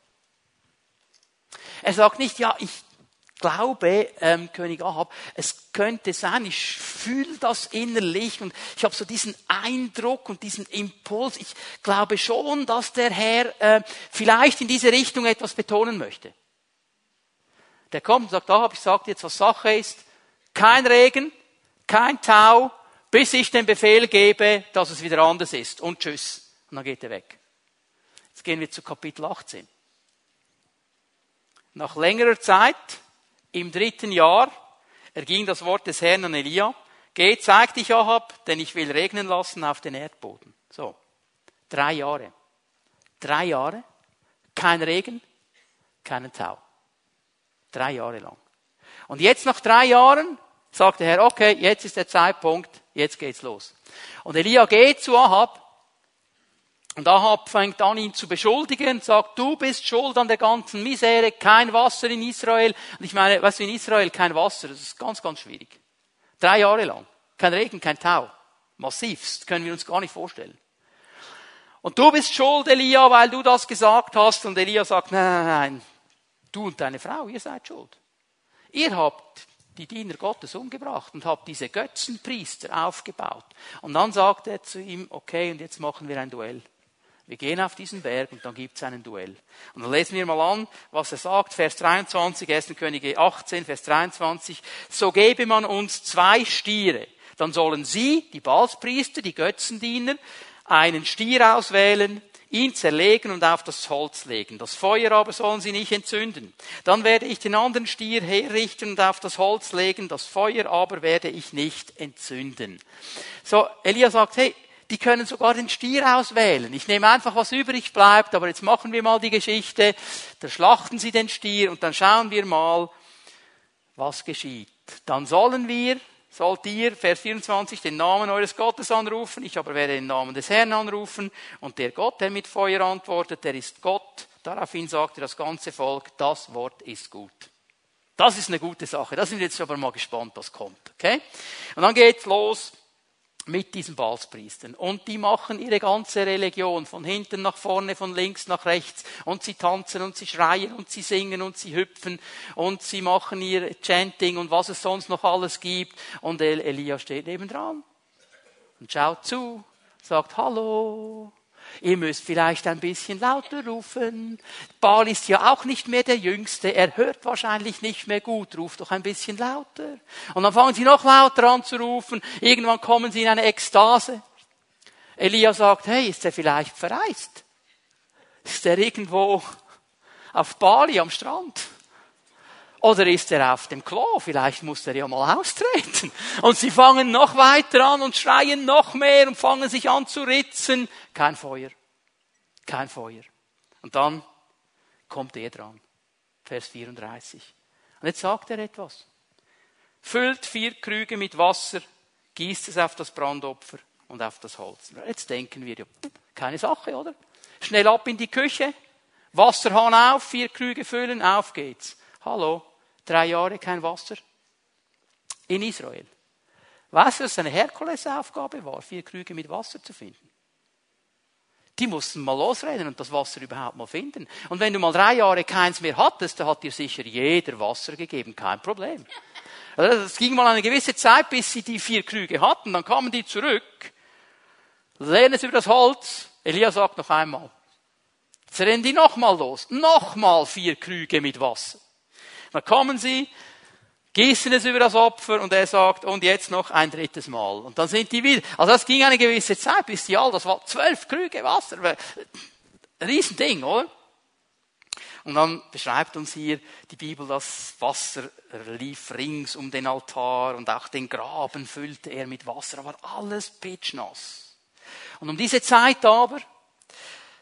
Er sagt nicht, ja, ich glaube, ähm, König Ahab, es könnte sein, ich fühle das innerlich und ich habe so diesen Eindruck und diesen Impuls. Ich glaube schon, dass der Herr äh, vielleicht in diese Richtung etwas betonen möchte. Der kommt und sagt, Ahab, ich sage jetzt, was Sache ist. Kein Regen, kein Tau, bis ich den Befehl gebe, dass es wieder anders ist. Und tschüss. Und dann geht er weg. Jetzt gehen wir zu Kapitel 18. Nach längerer Zeit, im dritten Jahr, erging das Wort des Herrn an Elia. Geh, zeig dich, Ahab, denn ich will regnen lassen auf den Erdboden. So. Drei Jahre. Drei Jahre. Kein Regen, keinen Tau. Drei Jahre lang. Und jetzt nach drei Jahren sagt der Herr, okay, jetzt ist der Zeitpunkt, jetzt geht's los. Und Elia geht zu Ahab und Ahab fängt an, ihn zu beschuldigen, sagt, du bist schuld an der ganzen Misere, kein Wasser in Israel. Und ich meine, weißt du, in Israel kein Wasser, das ist ganz, ganz schwierig. Drei Jahre lang. Kein Regen, kein Tau. Massivst, können wir uns gar nicht vorstellen. Und du bist schuld, Elia, weil du das gesagt hast. Und Elia sagt, nein, nein, nein, Du und deine Frau, ihr seid schuld. Ihr habt die Diener Gottes umgebracht und habt diese Götzenpriester aufgebaut. Und dann sagt er zu ihm, okay, und jetzt machen wir ein Duell. Wir gehen auf diesen Berg und dann gibt es einen Duell. Und dann lesen wir mal an, was er sagt, Vers 23, 1. Könige 18, Vers 23. So gebe man uns zwei Stiere. Dann sollen sie, die Balspriester, die Götzendiener, einen Stier auswählen, ihn zerlegen und auf das Holz legen. Das Feuer aber sollen sie nicht entzünden. Dann werde ich den anderen Stier herrichten und auf das Holz legen. Das Feuer aber werde ich nicht entzünden. So, Elia sagt, hey, die können sogar den Stier auswählen. Ich nehme einfach, was übrig bleibt, aber jetzt machen wir mal die Geschichte. Da schlachten sie den Stier und dann schauen wir mal, was geschieht. Dann sollen wir sollt ihr, Vers 24, den Namen eures Gottes anrufen, ich aber werde den Namen des Herrn anrufen, und der Gott, der mit Feuer antwortet, der ist Gott. Daraufhin sagte das ganze Volk, das Wort ist gut. Das ist eine gute Sache. Da sind wir jetzt aber mal gespannt, was kommt. Okay? Und dann geht's los. Mit diesen Balspriestern. Und die machen ihre ganze Religion von hinten nach vorne, von links nach rechts. Und sie tanzen und sie schreien und sie singen und sie hüpfen und sie machen ihr Chanting und was es sonst noch alles gibt. Und Elia steht nebendran und schaut zu, sagt Hallo. Ihr müsst vielleicht ein bisschen lauter rufen. Baal ist ja auch nicht mehr der Jüngste. Er hört wahrscheinlich nicht mehr gut. Ruft doch ein bisschen lauter. Und dann fangen sie noch lauter an zu rufen. Irgendwann kommen sie in eine Ekstase. Elia sagt, hey, ist er vielleicht verreist? Ist er irgendwo auf Bali am Strand? Oder ist er auf dem Klo? Vielleicht muss er ja mal austreten. Und sie fangen noch weiter an und schreien noch mehr und fangen sich an zu ritzen. Kein Feuer. Kein Feuer. Und dann kommt er dran. Vers 34. Und jetzt sagt er etwas. Füllt vier Krüge mit Wasser, gießt es auf das Brandopfer und auf das Holz. Jetzt denken wir ja, keine Sache, oder? Schnell ab in die Küche, Wasserhahn auf, vier Krüge füllen, auf geht's. Hallo, drei Jahre kein Wasser in Israel. Weißt du, was eine Herkulesaufgabe war, vier Krüge mit Wasser zu finden? Die mussten mal losrennen und das Wasser überhaupt mal finden. Und wenn du mal drei Jahre keins mehr hattest, dann hat dir sicher jeder Wasser gegeben, kein Problem. Also es ging mal eine gewisse Zeit, bis sie die vier Krüge hatten, dann kamen die zurück, lehnen es über das Holz, Elia sagt noch einmal, jetzt rennen die nochmal los, nochmal vier Krüge mit Wasser. Dann kommen sie, gießen es über das Opfer und er sagt, und jetzt noch ein drittes Mal. Und dann sind die wieder. Also das ging eine gewisse Zeit, bis die all, das war zwölf Krüge Wasser. Riesending, oder? Und dann beschreibt uns hier die Bibel, das Wasser lief rings um den Altar und auch den Graben füllte er mit Wasser, aber alles pitschnass. Und um diese Zeit aber,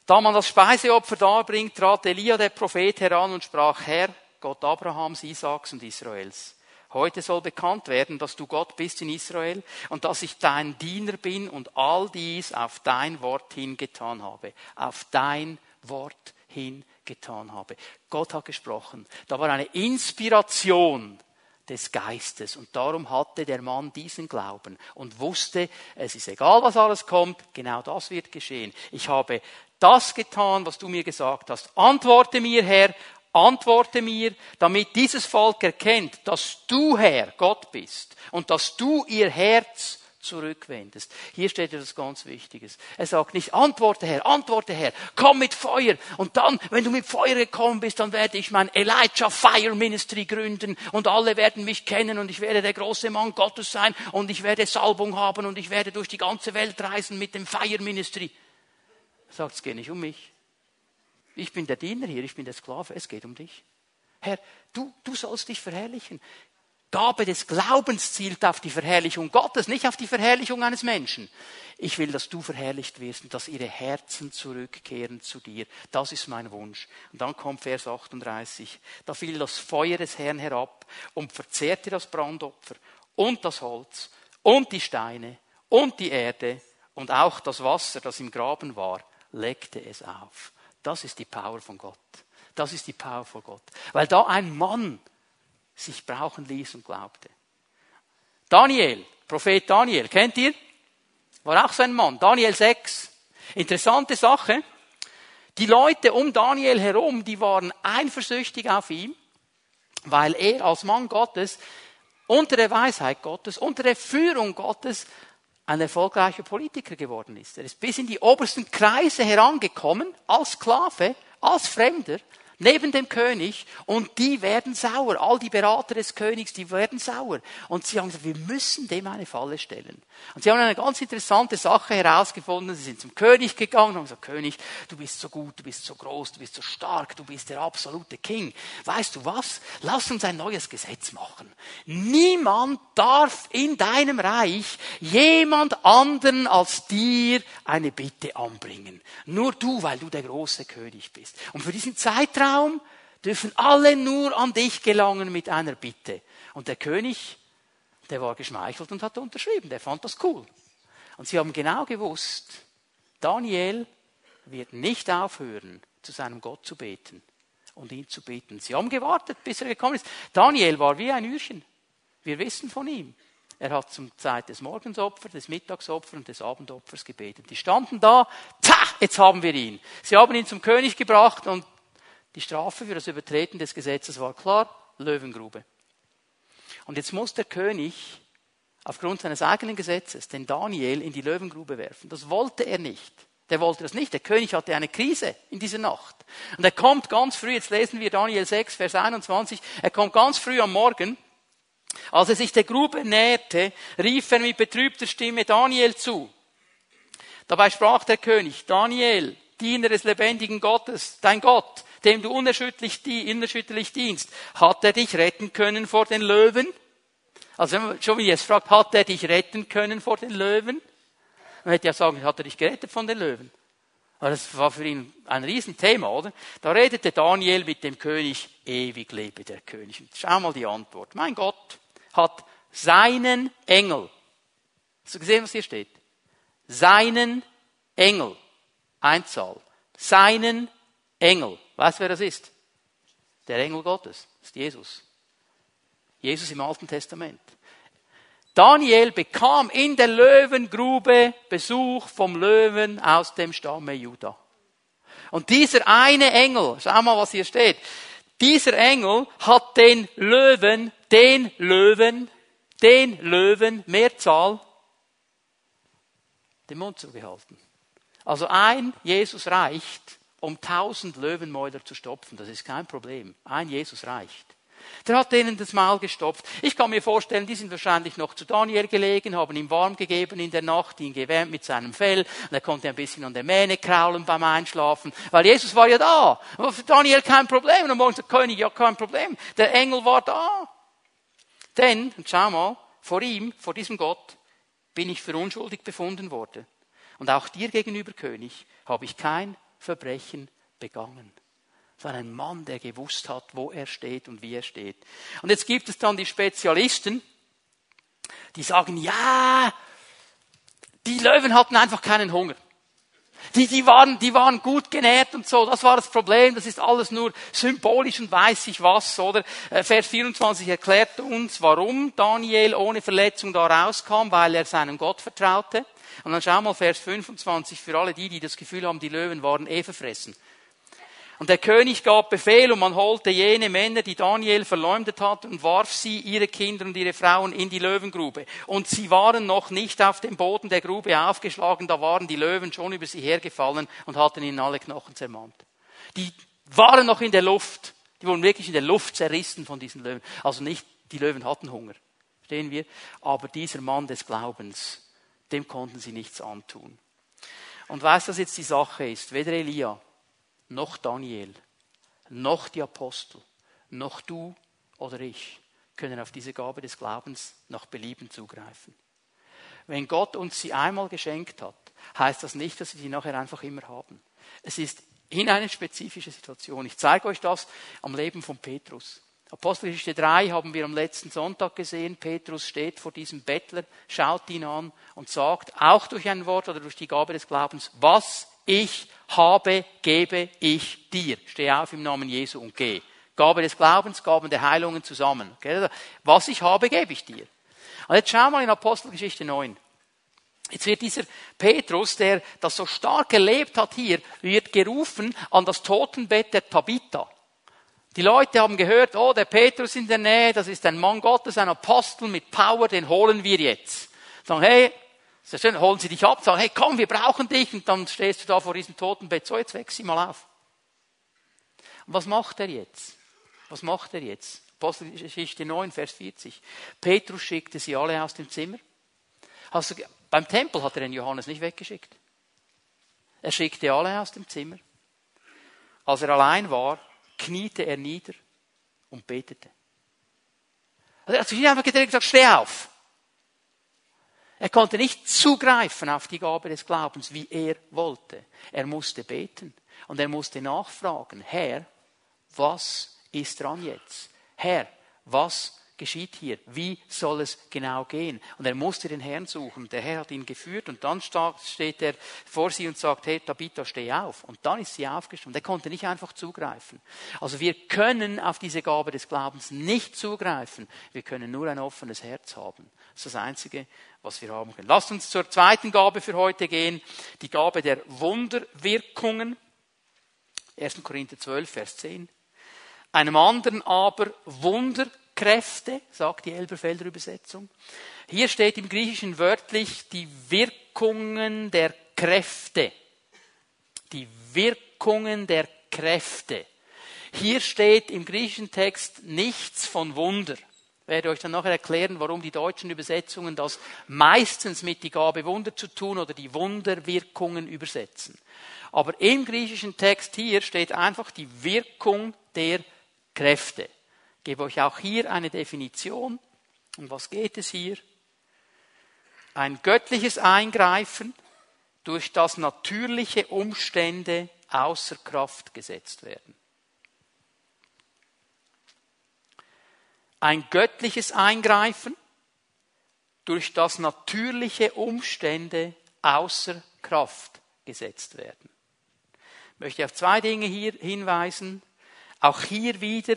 da man das Speiseopfer darbringt, trat Elia, der Prophet, heran und sprach, Herr, Gott Abrahams, Isaaks und Israels. Heute soll bekannt werden, dass du Gott bist in Israel und dass ich dein Diener bin und all dies auf dein Wort hingetan habe. Auf dein Wort hingetan habe. Gott hat gesprochen. Da war eine Inspiration des Geistes. Und darum hatte der Mann diesen Glauben und wusste, es ist egal, was alles kommt, genau das wird geschehen. Ich habe das getan, was du mir gesagt hast. Antworte mir, Herr, Antworte mir, damit dieses Volk erkennt, dass du Herr Gott bist und dass du ihr Herz zurückwendest. Hier steht etwas ganz Wichtiges. Er sagt nicht, antworte Herr, antworte Herr, komm mit Feuer. Und dann, wenn du mit Feuer gekommen bist, dann werde ich mein Elijah Fire Ministry gründen und alle werden mich kennen und ich werde der große Mann Gottes sein und ich werde Salbung haben und ich werde durch die ganze Welt reisen mit dem Fire Ministry. Er sagt, es geht nicht um mich. Ich bin der Diener hier, ich bin der Sklave, es geht um dich. Herr, du, du sollst dich verherrlichen. Gabe des Glaubens zielt auf die Verherrlichung Gottes, nicht auf die Verherrlichung eines Menschen. Ich will, dass du verherrlicht wirst und dass ihre Herzen zurückkehren zu dir. Das ist mein Wunsch. Und dann kommt Vers 38. Da fiel das Feuer des Herrn herab und verzehrte das Brandopfer und das Holz und die Steine und die Erde und auch das Wasser, das im Graben war, leckte es auf. Das ist die Power von Gott. Das ist die Power von Gott. Weil da ein Mann sich brauchen ließ und glaubte. Daniel, Prophet Daniel, kennt ihr? War auch so ein Mann. Daniel 6. Interessante Sache. Die Leute um Daniel herum, die waren eifersüchtig auf ihn, weil er als Mann Gottes unter der Weisheit Gottes, unter der Führung Gottes ein erfolgreicher Politiker geworden ist. Er ist bis in die obersten Kreise herangekommen, als Sklave, als Fremder, neben dem König und die werden sauer. All die Berater des Königs, die werden sauer. Und sie haben gesagt, wir müssen dem eine Falle stellen. Und sie haben eine ganz interessante Sache herausgefunden. Sie sind zum König gegangen und haben gesagt, König, du bist so gut, du bist so groß, du bist so stark, du bist der absolute King. Weißt du was? Lass uns ein neues Gesetz machen. Niemand darf in deinem Reich jemand anderen als dir eine Bitte anbringen. Nur du, weil du der große König bist. Und für diesen Zeitraum Zeitraum dürfen alle nur an dich gelangen mit einer Bitte. Und der König, der war geschmeichelt und hat unterschrieben, der fand das cool. Und sie haben genau gewusst, Daniel wird nicht aufhören, zu seinem Gott zu beten und ihn zu beten. Sie haben gewartet, bis er gekommen ist. Daniel war wie ein Ührchen. Wir wissen von ihm. Er hat zum Zeit des Morgensopfers, des Mittagsopfers und des Abendopfers gebetet. Die standen da, tja, jetzt haben wir ihn. Sie haben ihn zum König gebracht und die Strafe für das Übertreten des Gesetzes war klar, Löwengrube. Und jetzt muss der König aufgrund seines eigenen Gesetzes den Daniel in die Löwengrube werfen. Das wollte er nicht. Der wollte das nicht. Der König hatte eine Krise in dieser Nacht. Und er kommt ganz früh, jetzt lesen wir Daniel 6, Vers 21, er kommt ganz früh am Morgen. Als er sich der Grube näherte, rief er mit betrübter Stimme Daniel zu. Dabei sprach der König, Daniel, Diener des lebendigen Gottes, dein Gott, dem du unerschütterlich, unerschütterlich dienst, hat er dich retten können vor den Löwen? Also wenn man schon wie jetzt fragt, hat er dich retten können vor den Löwen? Man hätte ja sagen, hat er dich gerettet von den Löwen? Aber das war für ihn ein Riesenthema, oder? Da redete Daniel mit dem König, ewig lebe der König. Und schau mal die Antwort. Mein Gott hat seinen Engel. Hast du gesehen, was hier steht? Seinen Engel. Einzahl. Seinen Engel. Weißt du, wer das ist? Der Engel Gottes. Das ist Jesus. Jesus im Alten Testament. Daniel bekam in der Löwengrube Besuch vom Löwen aus dem Stamme Juda. Und dieser eine Engel, schau mal, was hier steht. Dieser Engel hat den Löwen, den Löwen, den Löwen, Mehrzahl, den Mund zugehalten. Also ein Jesus reicht, um tausend Löwenmäuler zu stopfen. Das ist kein Problem. Ein Jesus reicht. Der hat denen das Maul gestopft. Ich kann mir vorstellen, die sind wahrscheinlich noch zu Daniel gelegen, haben ihm warm gegeben in der Nacht, ihn gewärmt mit seinem Fell, und er konnte ein bisschen an der Mähne kraulen beim Einschlafen, weil Jesus war ja da. Aber für Daniel kein Problem. Und am Morgen sagt König, ja kein Problem. Der Engel war da. Denn, und schau mal, vor ihm, vor diesem Gott, bin ich für unschuldig befunden worden. Und auch dir gegenüber, König, habe ich kein Verbrechen begangen. Es war ein Mann, der gewusst hat, wo er steht und wie er steht. Und jetzt gibt es dann die Spezialisten, die sagen, ja, die Löwen hatten einfach keinen Hunger. Die, die, waren, die waren gut genährt und so. Das war das Problem. Das ist alles nur symbolisch und weiß ich was, oder? Äh, Vers 24 erklärt uns, warum Daniel ohne Verletzung da rauskam, weil er seinem Gott vertraute. Und dann schau mal Vers 25 für alle die, die das Gefühl haben, die Löwen waren eh verfressen. Und der König gab Befehl und man holte jene Männer, die Daniel verleumdet hat, und warf sie, ihre Kinder und ihre Frauen in die Löwengrube. Und sie waren noch nicht auf dem Boden der Grube aufgeschlagen, da waren die Löwen schon über sie hergefallen und hatten ihnen alle Knochen zermalmt. Die waren noch in der Luft. Die wurden wirklich in der Luft zerrissen von diesen Löwen. Also nicht, die Löwen hatten Hunger. Verstehen wir? Aber dieser Mann des Glaubens, dem konnten sie nichts antun. Und weißt du, was jetzt die Sache ist? Weder Elia, noch Daniel, noch die Apostel, noch du oder ich können auf diese Gabe des Glaubens nach Belieben zugreifen. Wenn Gott uns sie einmal geschenkt hat, heißt das nicht, dass wir sie nachher einfach immer haben. Es ist in eine spezifische Situation. Ich zeige euch das am Leben von Petrus. Apostelgeschichte 3 haben wir am letzten Sonntag gesehen. Petrus steht vor diesem Bettler, schaut ihn an und sagt, auch durch ein Wort oder durch die Gabe des Glaubens, was ich habe, gebe ich dir. Steh auf im Namen Jesu und geh. Gabe des Glaubens, Gaben der Heilungen zusammen. Was ich habe, gebe ich dir. Und jetzt schau mal in Apostelgeschichte 9. Jetzt wird dieser Petrus, der das so stark erlebt hat hier, wird gerufen an das Totenbett der Tabitha. Die Leute haben gehört, oh, der Petrus in der Nähe, das ist ein Mann Gottes, ein Apostel mit Power, den holen wir jetzt. Sagen, hey, sehr schön, holen sie dich ab, sagen, hey, komm, wir brauchen dich, und dann stehst du da vor diesem Totenbett, so, jetzt wächst sie mal auf. Und was macht er jetzt? Was macht er jetzt? Apostelgeschichte 9, Vers 40. Petrus schickte sie alle aus dem Zimmer. Hast du, beim Tempel hat er den Johannes nicht weggeschickt. Er schickte alle aus dem Zimmer. Als er allein war, kniete er nieder und betete. Also er hat sich einfach gesagt, steh auf. Er konnte nicht zugreifen auf die Gabe des Glaubens, wie er wollte. Er musste beten und er musste nachfragen, Herr, was ist dran jetzt? Herr, was geschieht hier? Wie soll es genau gehen? Und er musste den Herrn suchen. Der Herr hat ihn geführt und dann steht er vor sie und sagt, hey, Tabitha, steh auf. Und dann ist sie aufgestanden. Er konnte nicht einfach zugreifen. Also wir können auf diese Gabe des Glaubens nicht zugreifen. Wir können nur ein offenes Herz haben. Das ist das Einzige, was wir haben können. Lasst uns zur zweiten Gabe für heute gehen. Die Gabe der Wunderwirkungen. 1. Korinther 12, Vers 10. Einem anderen aber Wunderkräfte, sagt die Elberfelder Übersetzung. Hier steht im Griechischen wörtlich die Wirkungen der Kräfte. Die Wirkungen der Kräfte. Hier steht im griechischen Text nichts von Wunder. Ich werde euch dann nachher erklären, warum die deutschen Übersetzungen das meistens mit die Gabe Wunder zu tun oder die Wunderwirkungen übersetzen. Aber im griechischen Text hier steht einfach die Wirkung der Kräfte. Gebe euch auch hier eine Definition. Um was geht es hier? Ein göttliches Eingreifen, durch das natürliche Umstände außer Kraft gesetzt werden. Ein göttliches Eingreifen, durch das natürliche Umstände außer Kraft gesetzt werden. Ich möchte auf zwei Dinge hier hinweisen. Auch hier wieder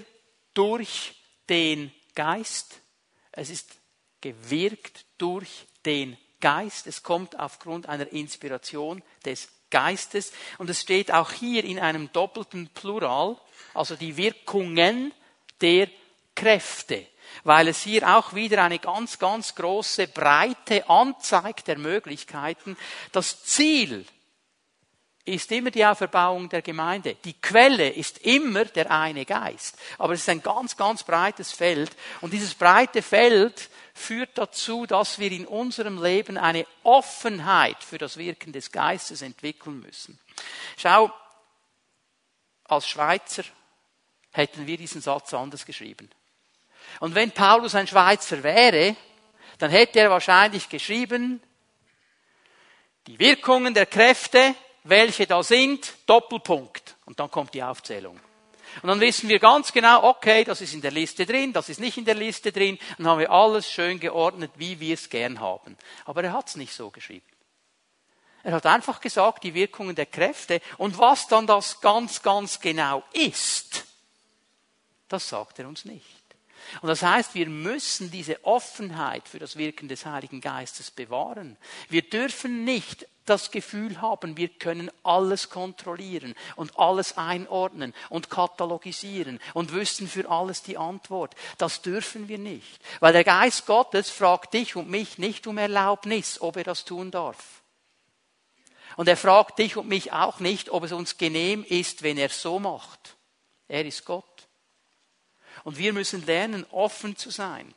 durch den Geist. Es ist gewirkt durch den Geist. Es kommt aufgrund einer Inspiration des Geistes. Und es steht auch hier in einem doppelten Plural, also die Wirkungen der Kräfte, weil es hier auch wieder eine ganz, ganz große Breite anzeigt der Möglichkeiten. Das Ziel ist immer die Auferbauung der Gemeinde. Die Quelle ist immer der eine Geist. Aber es ist ein ganz, ganz breites Feld. Und dieses breite Feld führt dazu, dass wir in unserem Leben eine Offenheit für das Wirken des Geistes entwickeln müssen. Schau, als Schweizer hätten wir diesen Satz anders geschrieben. Und wenn Paulus ein Schweizer wäre, dann hätte er wahrscheinlich geschrieben, die Wirkungen der Kräfte welche da sind, Doppelpunkt. Und dann kommt die Aufzählung. Und dann wissen wir ganz genau, okay, das ist in der Liste drin, das ist nicht in der Liste drin. Dann haben wir alles schön geordnet, wie wir es gern haben. Aber er hat es nicht so geschrieben. Er hat einfach gesagt, die Wirkungen der Kräfte und was dann das ganz, ganz genau ist, das sagt er uns nicht. Und das heißt, wir müssen diese Offenheit für das Wirken des Heiligen Geistes bewahren. Wir dürfen nicht das Gefühl haben, wir können alles kontrollieren und alles einordnen und katalogisieren und wüssten für alles die Antwort. Das dürfen wir nicht. Weil der Geist Gottes fragt dich und mich nicht um Erlaubnis, ob er das tun darf. Und er fragt dich und mich auch nicht, ob es uns genehm ist, wenn er so macht. Er ist Gott. Und wir müssen lernen, offen zu sein.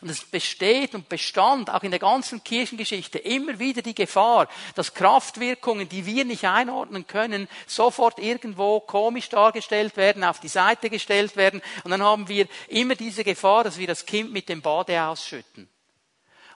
Und es besteht und bestand auch in der ganzen Kirchengeschichte immer wieder die Gefahr, dass Kraftwirkungen, die wir nicht einordnen können, sofort irgendwo komisch dargestellt werden, auf die Seite gestellt werden. Und dann haben wir immer diese Gefahr, dass wir das Kind mit dem Bade ausschütten.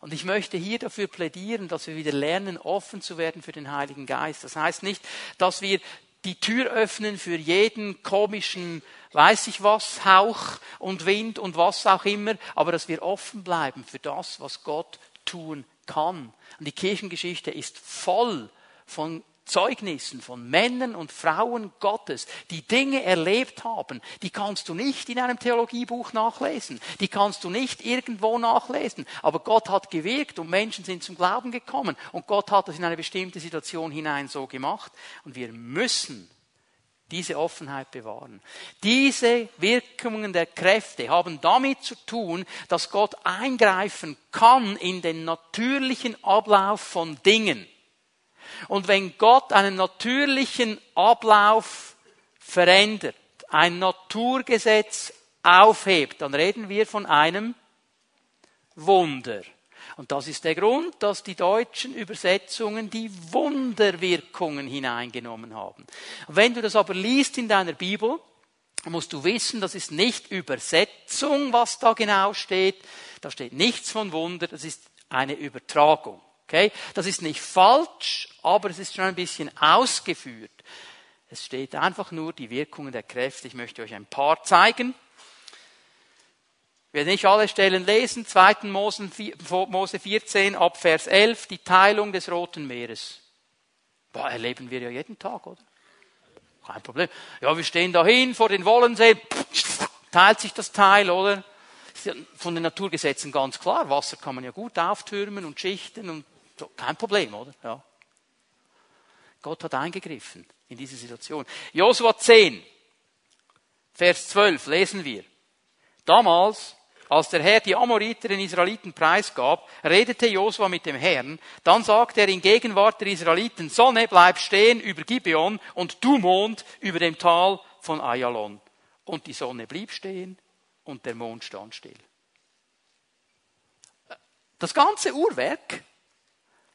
Und ich möchte hier dafür plädieren, dass wir wieder lernen, offen zu werden für den Heiligen Geist. Das heißt nicht, dass wir die Tür öffnen für jeden komischen weiß ich was, Hauch und Wind und was auch immer, aber dass wir offen bleiben für das, was Gott tun kann. Und die Kirchengeschichte ist voll von Zeugnissen von Männern und Frauen Gottes, die Dinge erlebt haben, die kannst du nicht in einem Theologiebuch nachlesen, die kannst du nicht irgendwo nachlesen, aber Gott hat gewirkt und Menschen sind zum Glauben gekommen und Gott hat das in eine bestimmte Situation hinein so gemacht und wir müssen diese Offenheit bewahren. Diese Wirkungen der Kräfte haben damit zu tun, dass Gott eingreifen kann in den natürlichen Ablauf von Dingen. Und wenn Gott einen natürlichen Ablauf verändert, ein Naturgesetz aufhebt, dann reden wir von einem Wunder. Und das ist der Grund, dass die deutschen Übersetzungen die Wunderwirkungen hineingenommen haben. Wenn du das aber liest in deiner Bibel, musst du wissen, das ist nicht Übersetzung, was da genau steht. Da steht nichts von Wunder, das ist eine Übertragung. Okay? Das ist nicht falsch, aber es ist schon ein bisschen ausgeführt. Es steht einfach nur die Wirkungen der Kräfte. Ich möchte euch ein paar zeigen. Wir werden nicht alle Stellen lesen. 2. Mose 14 ab Vers 11, die Teilung des Roten Meeres. Boah, erleben wir ja jeden Tag, oder? Kein Problem. Ja, wir stehen dahin vor den Wollensee, teilt sich das Teil, oder? Ist ja von den Naturgesetzen ganz klar. Wasser kann man ja gut auftürmen und schichten und Kein Problem, oder? Ja. Gott hat eingegriffen in diese Situation. Josua 10, Vers 12 lesen wir. Damals, als der Herr die Amoriter den Israeliten preisgab, redete Josua mit dem Herrn. Dann sagte er in Gegenwart der Israeliten, Sonne, bleib stehen über Gibeon und du Mond über dem Tal von Ayalon. Und die Sonne blieb stehen und der Mond stand still. Das ganze Uhrwerk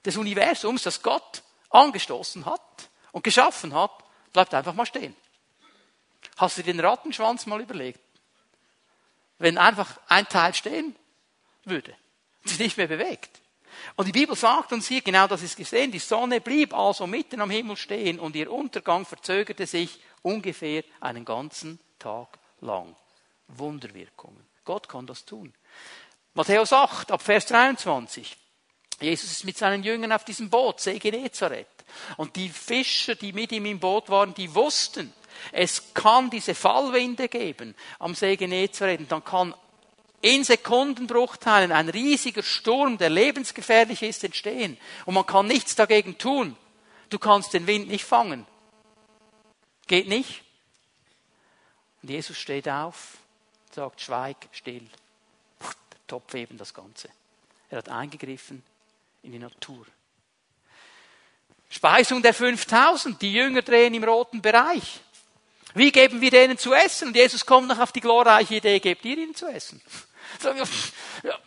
des Universums, das Gott angestoßen hat und geschaffen hat, bleibt einfach mal stehen. Hast du den Rattenschwanz mal überlegt? Wenn einfach ein Teil stehen würde, sich nicht mehr bewegt. Und die Bibel sagt uns hier, genau das ist gesehen, die Sonne blieb also mitten am Himmel stehen und ihr Untergang verzögerte sich ungefähr einen ganzen Tag lang. Wunderwirkungen. Gott kann das tun. Matthäus 8, ab Vers 23. Jesus ist mit seinen Jüngern auf diesem Boot, See Genezareth. Und die Fischer, die mit ihm im Boot waren, die wussten, es kann diese Fallwinde geben am See Genezareth. Und dann kann in Sekundenbruchteilen ein riesiger Sturm, der lebensgefährlich ist, entstehen. Und man kann nichts dagegen tun. Du kannst den Wind nicht fangen. Geht nicht. Und Jesus steht auf, sagt, schweig, still. Der Topf eben das Ganze. Er hat eingegriffen in die Natur. Speisung der 5000, die Jünger drehen im roten Bereich. Wie geben wir denen zu essen? Und Jesus kommt noch auf die glorreiche Idee, gebt ihr ihnen zu essen.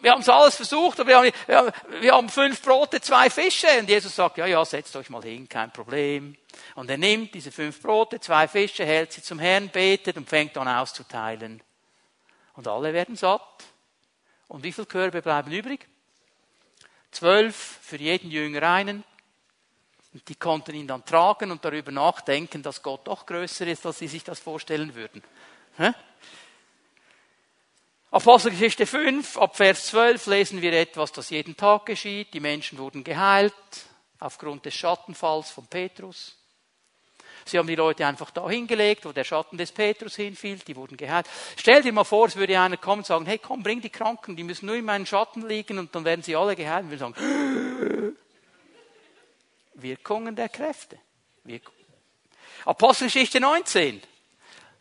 Wir haben es alles versucht, aber wir haben, wir, haben, fünf Brote, zwei Fische. Und Jesus sagt, ja, ja, setzt euch mal hin, kein Problem. Und er nimmt diese fünf Brote, zwei Fische, hält sie zum Herrn, betet und fängt an auszuteilen. Und alle werden satt. Und wie viele Körbe bleiben übrig? Zwölf für jeden Jünger einen. Und die konnten ihn dann tragen und darüber nachdenken, dass Gott doch größer ist, als sie sich das vorstellen würden. Hä? Apostelgeschichte 5, ab Vers 12 lesen wir etwas, das jeden Tag geschieht. Die Menschen wurden geheilt aufgrund des Schattenfalls von Petrus. Sie haben die Leute einfach da hingelegt, wo der Schatten des Petrus hinfiel, die wurden geheilt. Stell dir mal vor, es würde einer kommen und sagen, hey komm, bring die Kranken, die müssen nur in meinen Schatten liegen und dann werden sie alle geheilt. Und wir sagen, Wirkungen der Kräfte. Wirkung. Apostelgeschichte 19.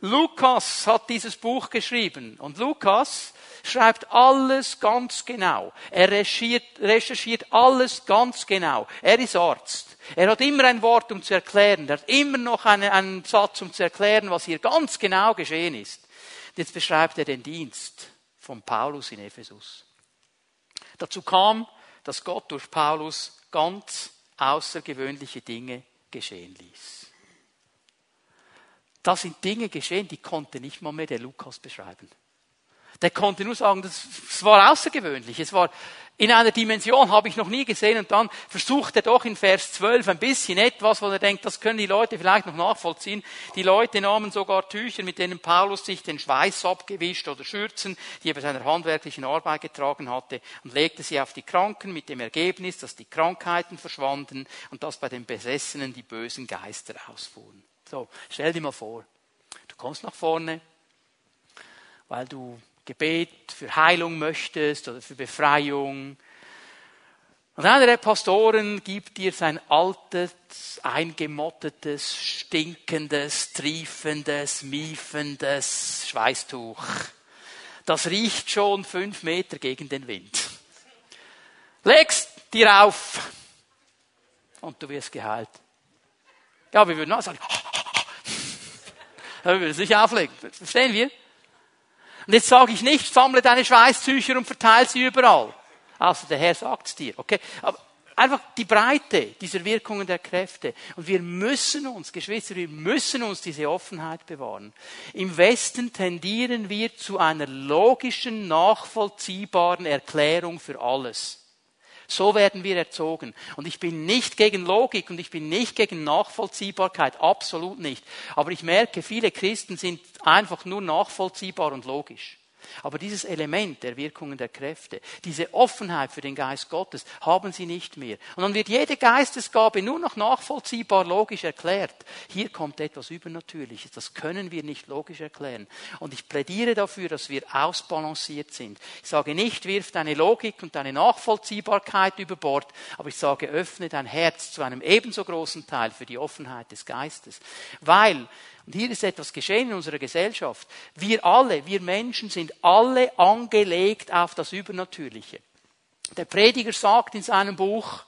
Lukas hat dieses Buch geschrieben und Lukas schreibt alles ganz genau. Er recherchiert, recherchiert alles ganz genau. Er ist Arzt. Er hat immer ein Wort, um zu erklären. Er hat immer noch eine, einen Satz, um zu erklären, was hier ganz genau geschehen ist. Jetzt beschreibt er den Dienst von Paulus in Ephesus. Dazu kam, dass Gott durch Paulus ganz außergewöhnliche Dinge geschehen ließ. Da sind Dinge geschehen, die konnte nicht mal mehr der Lukas beschreiben. Der konnte nur sagen, das, war außergewöhnlich. Es war in einer Dimension, habe ich noch nie gesehen. Und dann versucht er doch in Vers 12 ein bisschen etwas, wo er denkt, das können die Leute vielleicht noch nachvollziehen. Die Leute nahmen sogar Tücher, mit denen Paulus sich den Schweiß abgewischt oder Schürzen, die er bei seiner handwerklichen Arbeit getragen hatte, und legte sie auf die Kranken mit dem Ergebnis, dass die Krankheiten verschwanden und dass bei den Besessenen die bösen Geister ausfuhren. So, stell dir mal vor, du kommst nach vorne, weil du Gebet für Heilung möchtest oder für Befreiung. Und einer der Pastoren gibt dir sein altes, eingemottetes, stinkendes, triefendes, miefendes Schweißtuch. Das riecht schon fünf Meter gegen den Wind. Legst dir auf und du wirst geheilt. Ja, wir würden auch sagen, wir würden es nicht auflegen. Verstehen wir? Und jetzt sage ich nicht, sammle deine Schweißtücher und verteile sie überall. Also der Herr sagt es dir, okay? Aber einfach die Breite dieser Wirkungen der Kräfte. Und wir müssen uns, Geschwister, wir müssen uns diese Offenheit bewahren. Im Westen tendieren wir zu einer logischen, nachvollziehbaren Erklärung für alles. So werden wir erzogen. Und ich bin nicht gegen Logik und ich bin nicht gegen Nachvollziehbarkeit, absolut nicht. Aber ich merke, viele Christen sind einfach nur nachvollziehbar und logisch. Aber dieses Element der Wirkungen der Kräfte, diese Offenheit für den Geist Gottes, haben sie nicht mehr. Und dann wird jede Geistesgabe nur noch nachvollziehbar logisch erklärt. Hier kommt etwas Übernatürliches. Das können wir nicht logisch erklären. Und ich plädiere dafür, dass wir ausbalanciert sind. Ich sage nicht, wirf deine Logik und deine Nachvollziehbarkeit über Bord, aber ich sage, öffne dein Herz zu einem ebenso großen Teil für die Offenheit des Geistes. Weil und hier ist etwas geschehen in unserer Gesellschaft. Wir alle, wir Menschen sind alle angelegt auf das Übernatürliche. Der Prediger sagt in seinem Buch,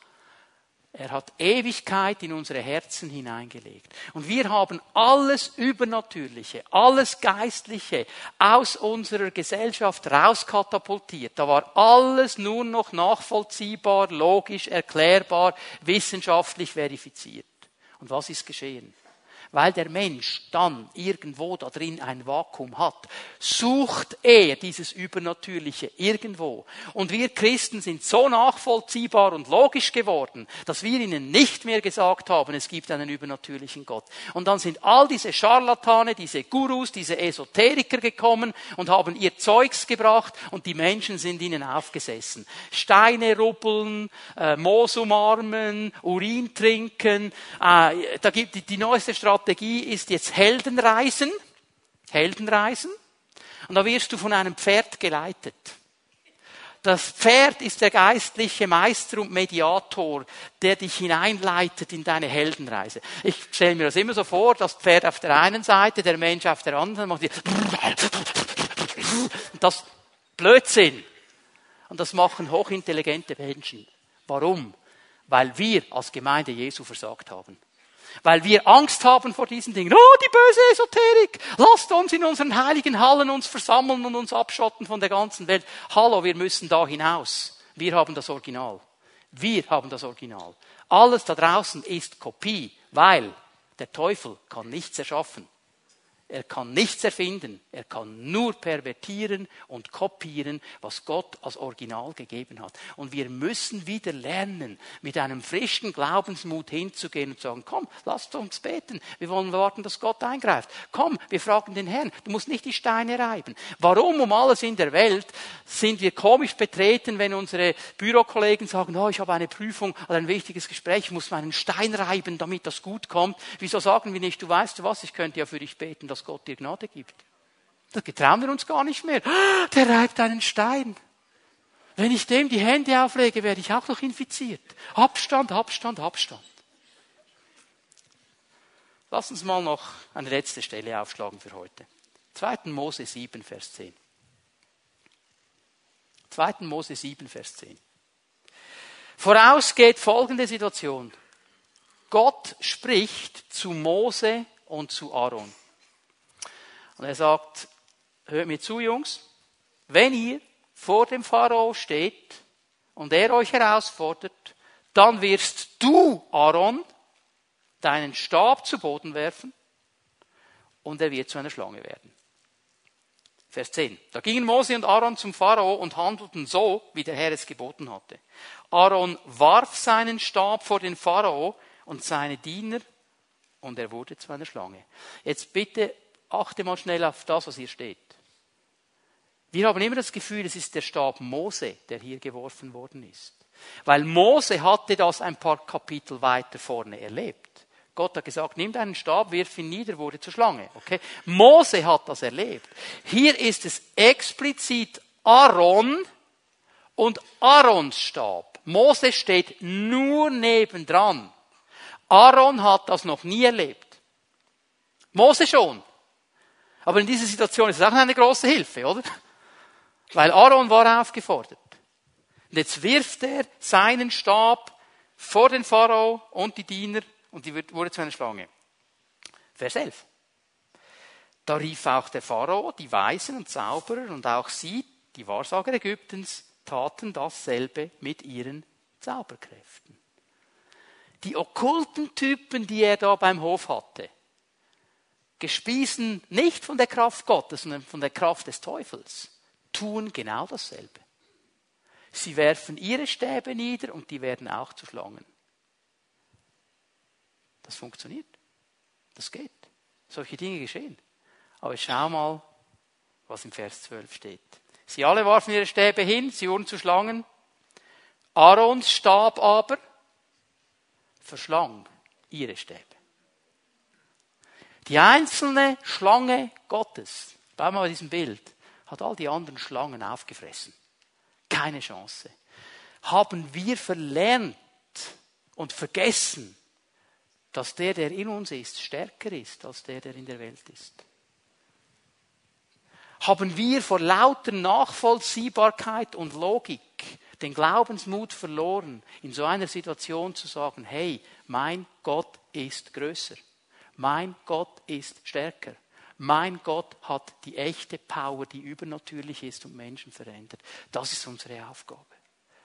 er hat Ewigkeit in unsere Herzen hineingelegt. Und wir haben alles Übernatürliche, alles Geistliche aus unserer Gesellschaft rauskatapultiert. Da war alles nur noch nachvollziehbar, logisch, erklärbar, wissenschaftlich verifiziert. Und was ist geschehen? Weil der Mensch dann irgendwo da drin ein Vakuum hat, sucht er dieses Übernatürliche irgendwo. Und wir Christen sind so nachvollziehbar und logisch geworden, dass wir ihnen nicht mehr gesagt haben, es gibt einen übernatürlichen Gott. Und dann sind all diese Scharlatane, diese Gurus, diese Esoteriker gekommen und haben ihr Zeugs gebracht und die Menschen sind ihnen aufgesessen. Steine ruppeln, äh, Moos umarmen, Urin trinken, äh, da gibt die, die neueste Strategie Strategie ist jetzt Heldenreisen. Heldenreisen. Und da wirst du von einem Pferd geleitet. Das Pferd ist der geistliche Meister und Mediator, der dich hineinleitet in deine Heldenreise. Ich stelle mir das immer so vor, das Pferd auf der einen Seite, der Mensch auf der anderen, macht das Blödsinn. Und das machen hochintelligente Menschen. Warum? Weil wir als Gemeinde Jesu versagt haben. Weil wir Angst haben vor diesen Dingen. Oh, die böse Esoterik! Lasst uns in unseren heiligen Hallen uns versammeln und uns abschotten von der ganzen Welt. Hallo, wir müssen da hinaus. Wir haben das Original. Wir haben das Original. Alles da draußen ist Kopie, weil der Teufel kann nichts erschaffen. Er kann nichts erfinden. Er kann nur pervertieren und kopieren, was Gott als Original gegeben hat. Und wir müssen wieder lernen, mit einem frischen Glaubensmut hinzugehen und zu sagen, komm, lasst uns beten. Wir wollen warten, dass Gott eingreift. Komm, wir fragen den Herrn. Du musst nicht die Steine reiben. Warum um alles in der Welt sind wir komisch betreten, wenn unsere Bürokollegen sagen, oh, ich habe eine Prüfung oder ein wichtiges Gespräch, ich muss meinen Stein reiben, damit das gut kommt. Wieso sagen wir nicht, du weißt was, ich könnte ja für dich beten, dass Gott dir Gnade gibt. Das getrauen wir uns gar nicht mehr. Der reibt einen Stein. Wenn ich dem die Hände auflege, werde ich auch noch infiziert. Abstand, Abstand, Abstand. Lass uns mal noch eine letzte Stelle aufschlagen für heute. 2. Mose 7, Vers 10. 2. Mose 7, Vers 10. Voraus geht folgende Situation. Gott spricht zu Mose und zu Aaron. Und er sagt, hört mir zu, Jungs, wenn ihr vor dem Pharao steht und er euch herausfordert, dann wirst du, Aaron, deinen Stab zu Boden werfen und er wird zu einer Schlange werden. Vers 10. Da gingen Mose und Aaron zum Pharao und handelten so, wie der Herr es geboten hatte. Aaron warf seinen Stab vor den Pharao und seine Diener und er wurde zu einer Schlange. Jetzt bitte achte mal schnell auf das, was hier steht. Wir haben immer das Gefühl, es ist der Stab Mose, der hier geworfen worden ist. Weil Mose hatte das ein paar Kapitel weiter vorne erlebt. Gott hat gesagt, nimm deinen Stab, wirf ihn nieder, wurde zur Schlange. Okay? Mose hat das erlebt. Hier ist es explizit Aaron und Aarons Stab. Mose steht nur nebendran. Aaron hat das noch nie erlebt. Mose schon. Aber in dieser Situation ist es auch eine große Hilfe, oder? Weil Aaron war aufgefordert. Und jetzt wirft er seinen Stab vor den Pharao und die Diener und die wurde zu einer Schlange. Vers 11. Da rief auch der Pharao, die Weisen und Zauberer und auch sie, die Wahrsager Ägyptens, taten dasselbe mit ihren Zauberkräften. Die okkulten Typen, die er da beim Hof hatte, gespiesen nicht von der Kraft Gottes, sondern von der Kraft des Teufels, tun genau dasselbe. Sie werfen ihre Stäbe nieder und die werden auch zu Schlangen. Das funktioniert. Das geht. Solche Dinge geschehen. Aber schau mal, was im Vers 12 steht. Sie alle warfen ihre Stäbe hin, sie wurden zu Schlangen. Aarons Stab aber verschlang ihre Stäbe. Die einzelne Schlange Gottes, bleib mal bei diesem Bild, hat all die anderen Schlangen aufgefressen. Keine Chance. Haben wir verlernt und vergessen, dass der, der in uns ist, stärker ist als der, der in der Welt ist? Haben wir vor lauter Nachvollziehbarkeit und Logik den Glaubensmut verloren, in so einer Situation zu sagen, hey, mein Gott ist größer, mein Gott ist stärker, mein Gott hat die echte Power, die übernatürlich ist und Menschen verändert. Das ist unsere Aufgabe.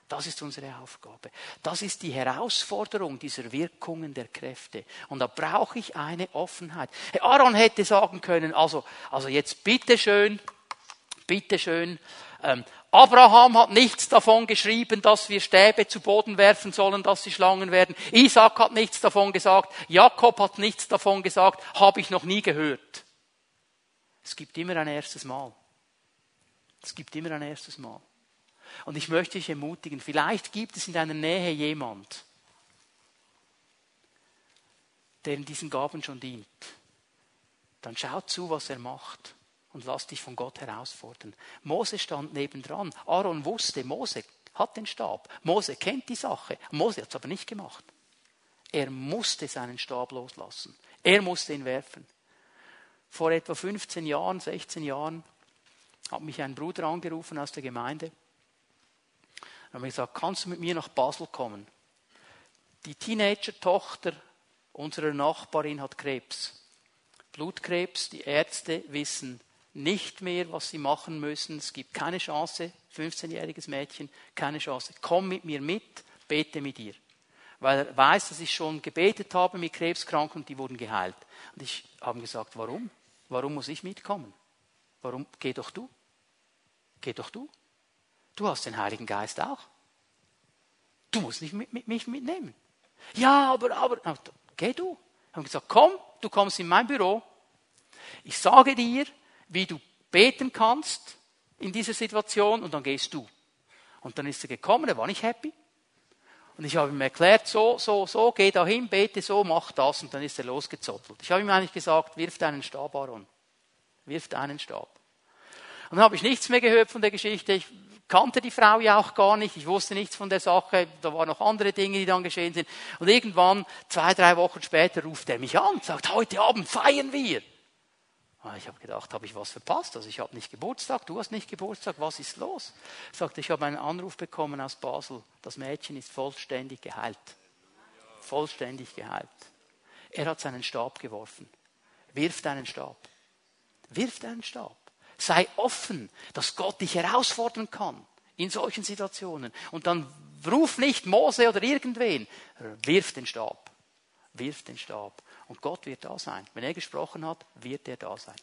Das ist unsere Aufgabe. Das ist die Herausforderung dieser Wirkungen der Kräfte. Und da brauche ich eine Offenheit. Aaron hätte sagen können, also, also jetzt bitteschön, bitteschön, ähm, Abraham hat nichts davon geschrieben, dass wir Stäbe zu Boden werfen sollen, dass sie Schlangen werden. Isaac hat nichts davon gesagt. Jakob hat nichts davon gesagt. Habe ich noch nie gehört. Es gibt immer ein erstes Mal. Es gibt immer ein erstes Mal. Und ich möchte dich ermutigen, vielleicht gibt es in deiner Nähe jemand, der in diesen Gaben schon dient. Dann schau zu, was er macht und lass dich von Gott herausfordern. Mose stand nebendran. Aaron wusste, Mose hat den Stab. Mose kennt die Sache. Mose hat es aber nicht gemacht. Er musste seinen Stab loslassen. Er musste ihn werfen. Vor etwa 15 Jahren, 16 Jahren hat mich ein Bruder angerufen aus der Gemeinde. Er hat mir gesagt, kannst du mit mir nach Basel kommen? Die Teenager-Tochter unserer Nachbarin hat Krebs. Blutkrebs, die Ärzte wissen nicht mehr, was sie machen müssen. Es gibt keine Chance, 15-jähriges Mädchen, keine Chance. Komm mit mir mit, bete mit ihr. Weil er weiß, dass ich schon gebetet habe mit Krebskranken und die wurden geheilt. Und ich habe gesagt, warum? Warum muss ich mitkommen? Warum? Geh doch du. Geh doch du. Du hast den Heiligen Geist auch. Du musst nicht mit, mit, mich mitnehmen. Ja, aber, aber, geh du. Ich habe gesagt, komm, du kommst in mein Büro. Ich sage dir, wie du beten kannst in dieser Situation und dann gehst du. Und dann ist er gekommen, er war nicht happy. Und ich habe ihm erklärt, so, so, so, geh dahin, bete so, mach das. Und dann ist er losgezottelt. Ich habe ihm eigentlich gesagt, wirf deinen Stab, Aaron. Wirf deinen Stab. Und dann habe ich nichts mehr gehört von der Geschichte. Ich kannte die Frau ja auch gar nicht. Ich wusste nichts von der Sache. Da waren noch andere Dinge, die dann geschehen sind. Und irgendwann, zwei, drei Wochen später, ruft er mich an und sagt, heute Abend feiern wir. Ah, ich habe gedacht, habe ich was verpasst? Also ich habe nicht Geburtstag, du hast nicht Geburtstag, was ist los? Er sagte, ich habe einen Anruf bekommen aus Basel. Das Mädchen ist vollständig geheilt. Vollständig geheilt. Er hat seinen Stab geworfen. Wirf deinen Stab. Wirf deinen Stab. Sei offen, dass Gott dich herausfordern kann in solchen Situationen. Und dann ruf nicht Mose oder irgendwen. Wirf den Stab. Wirf den Stab. Und Gott wird da sein. Wenn er gesprochen hat, wird er da sein.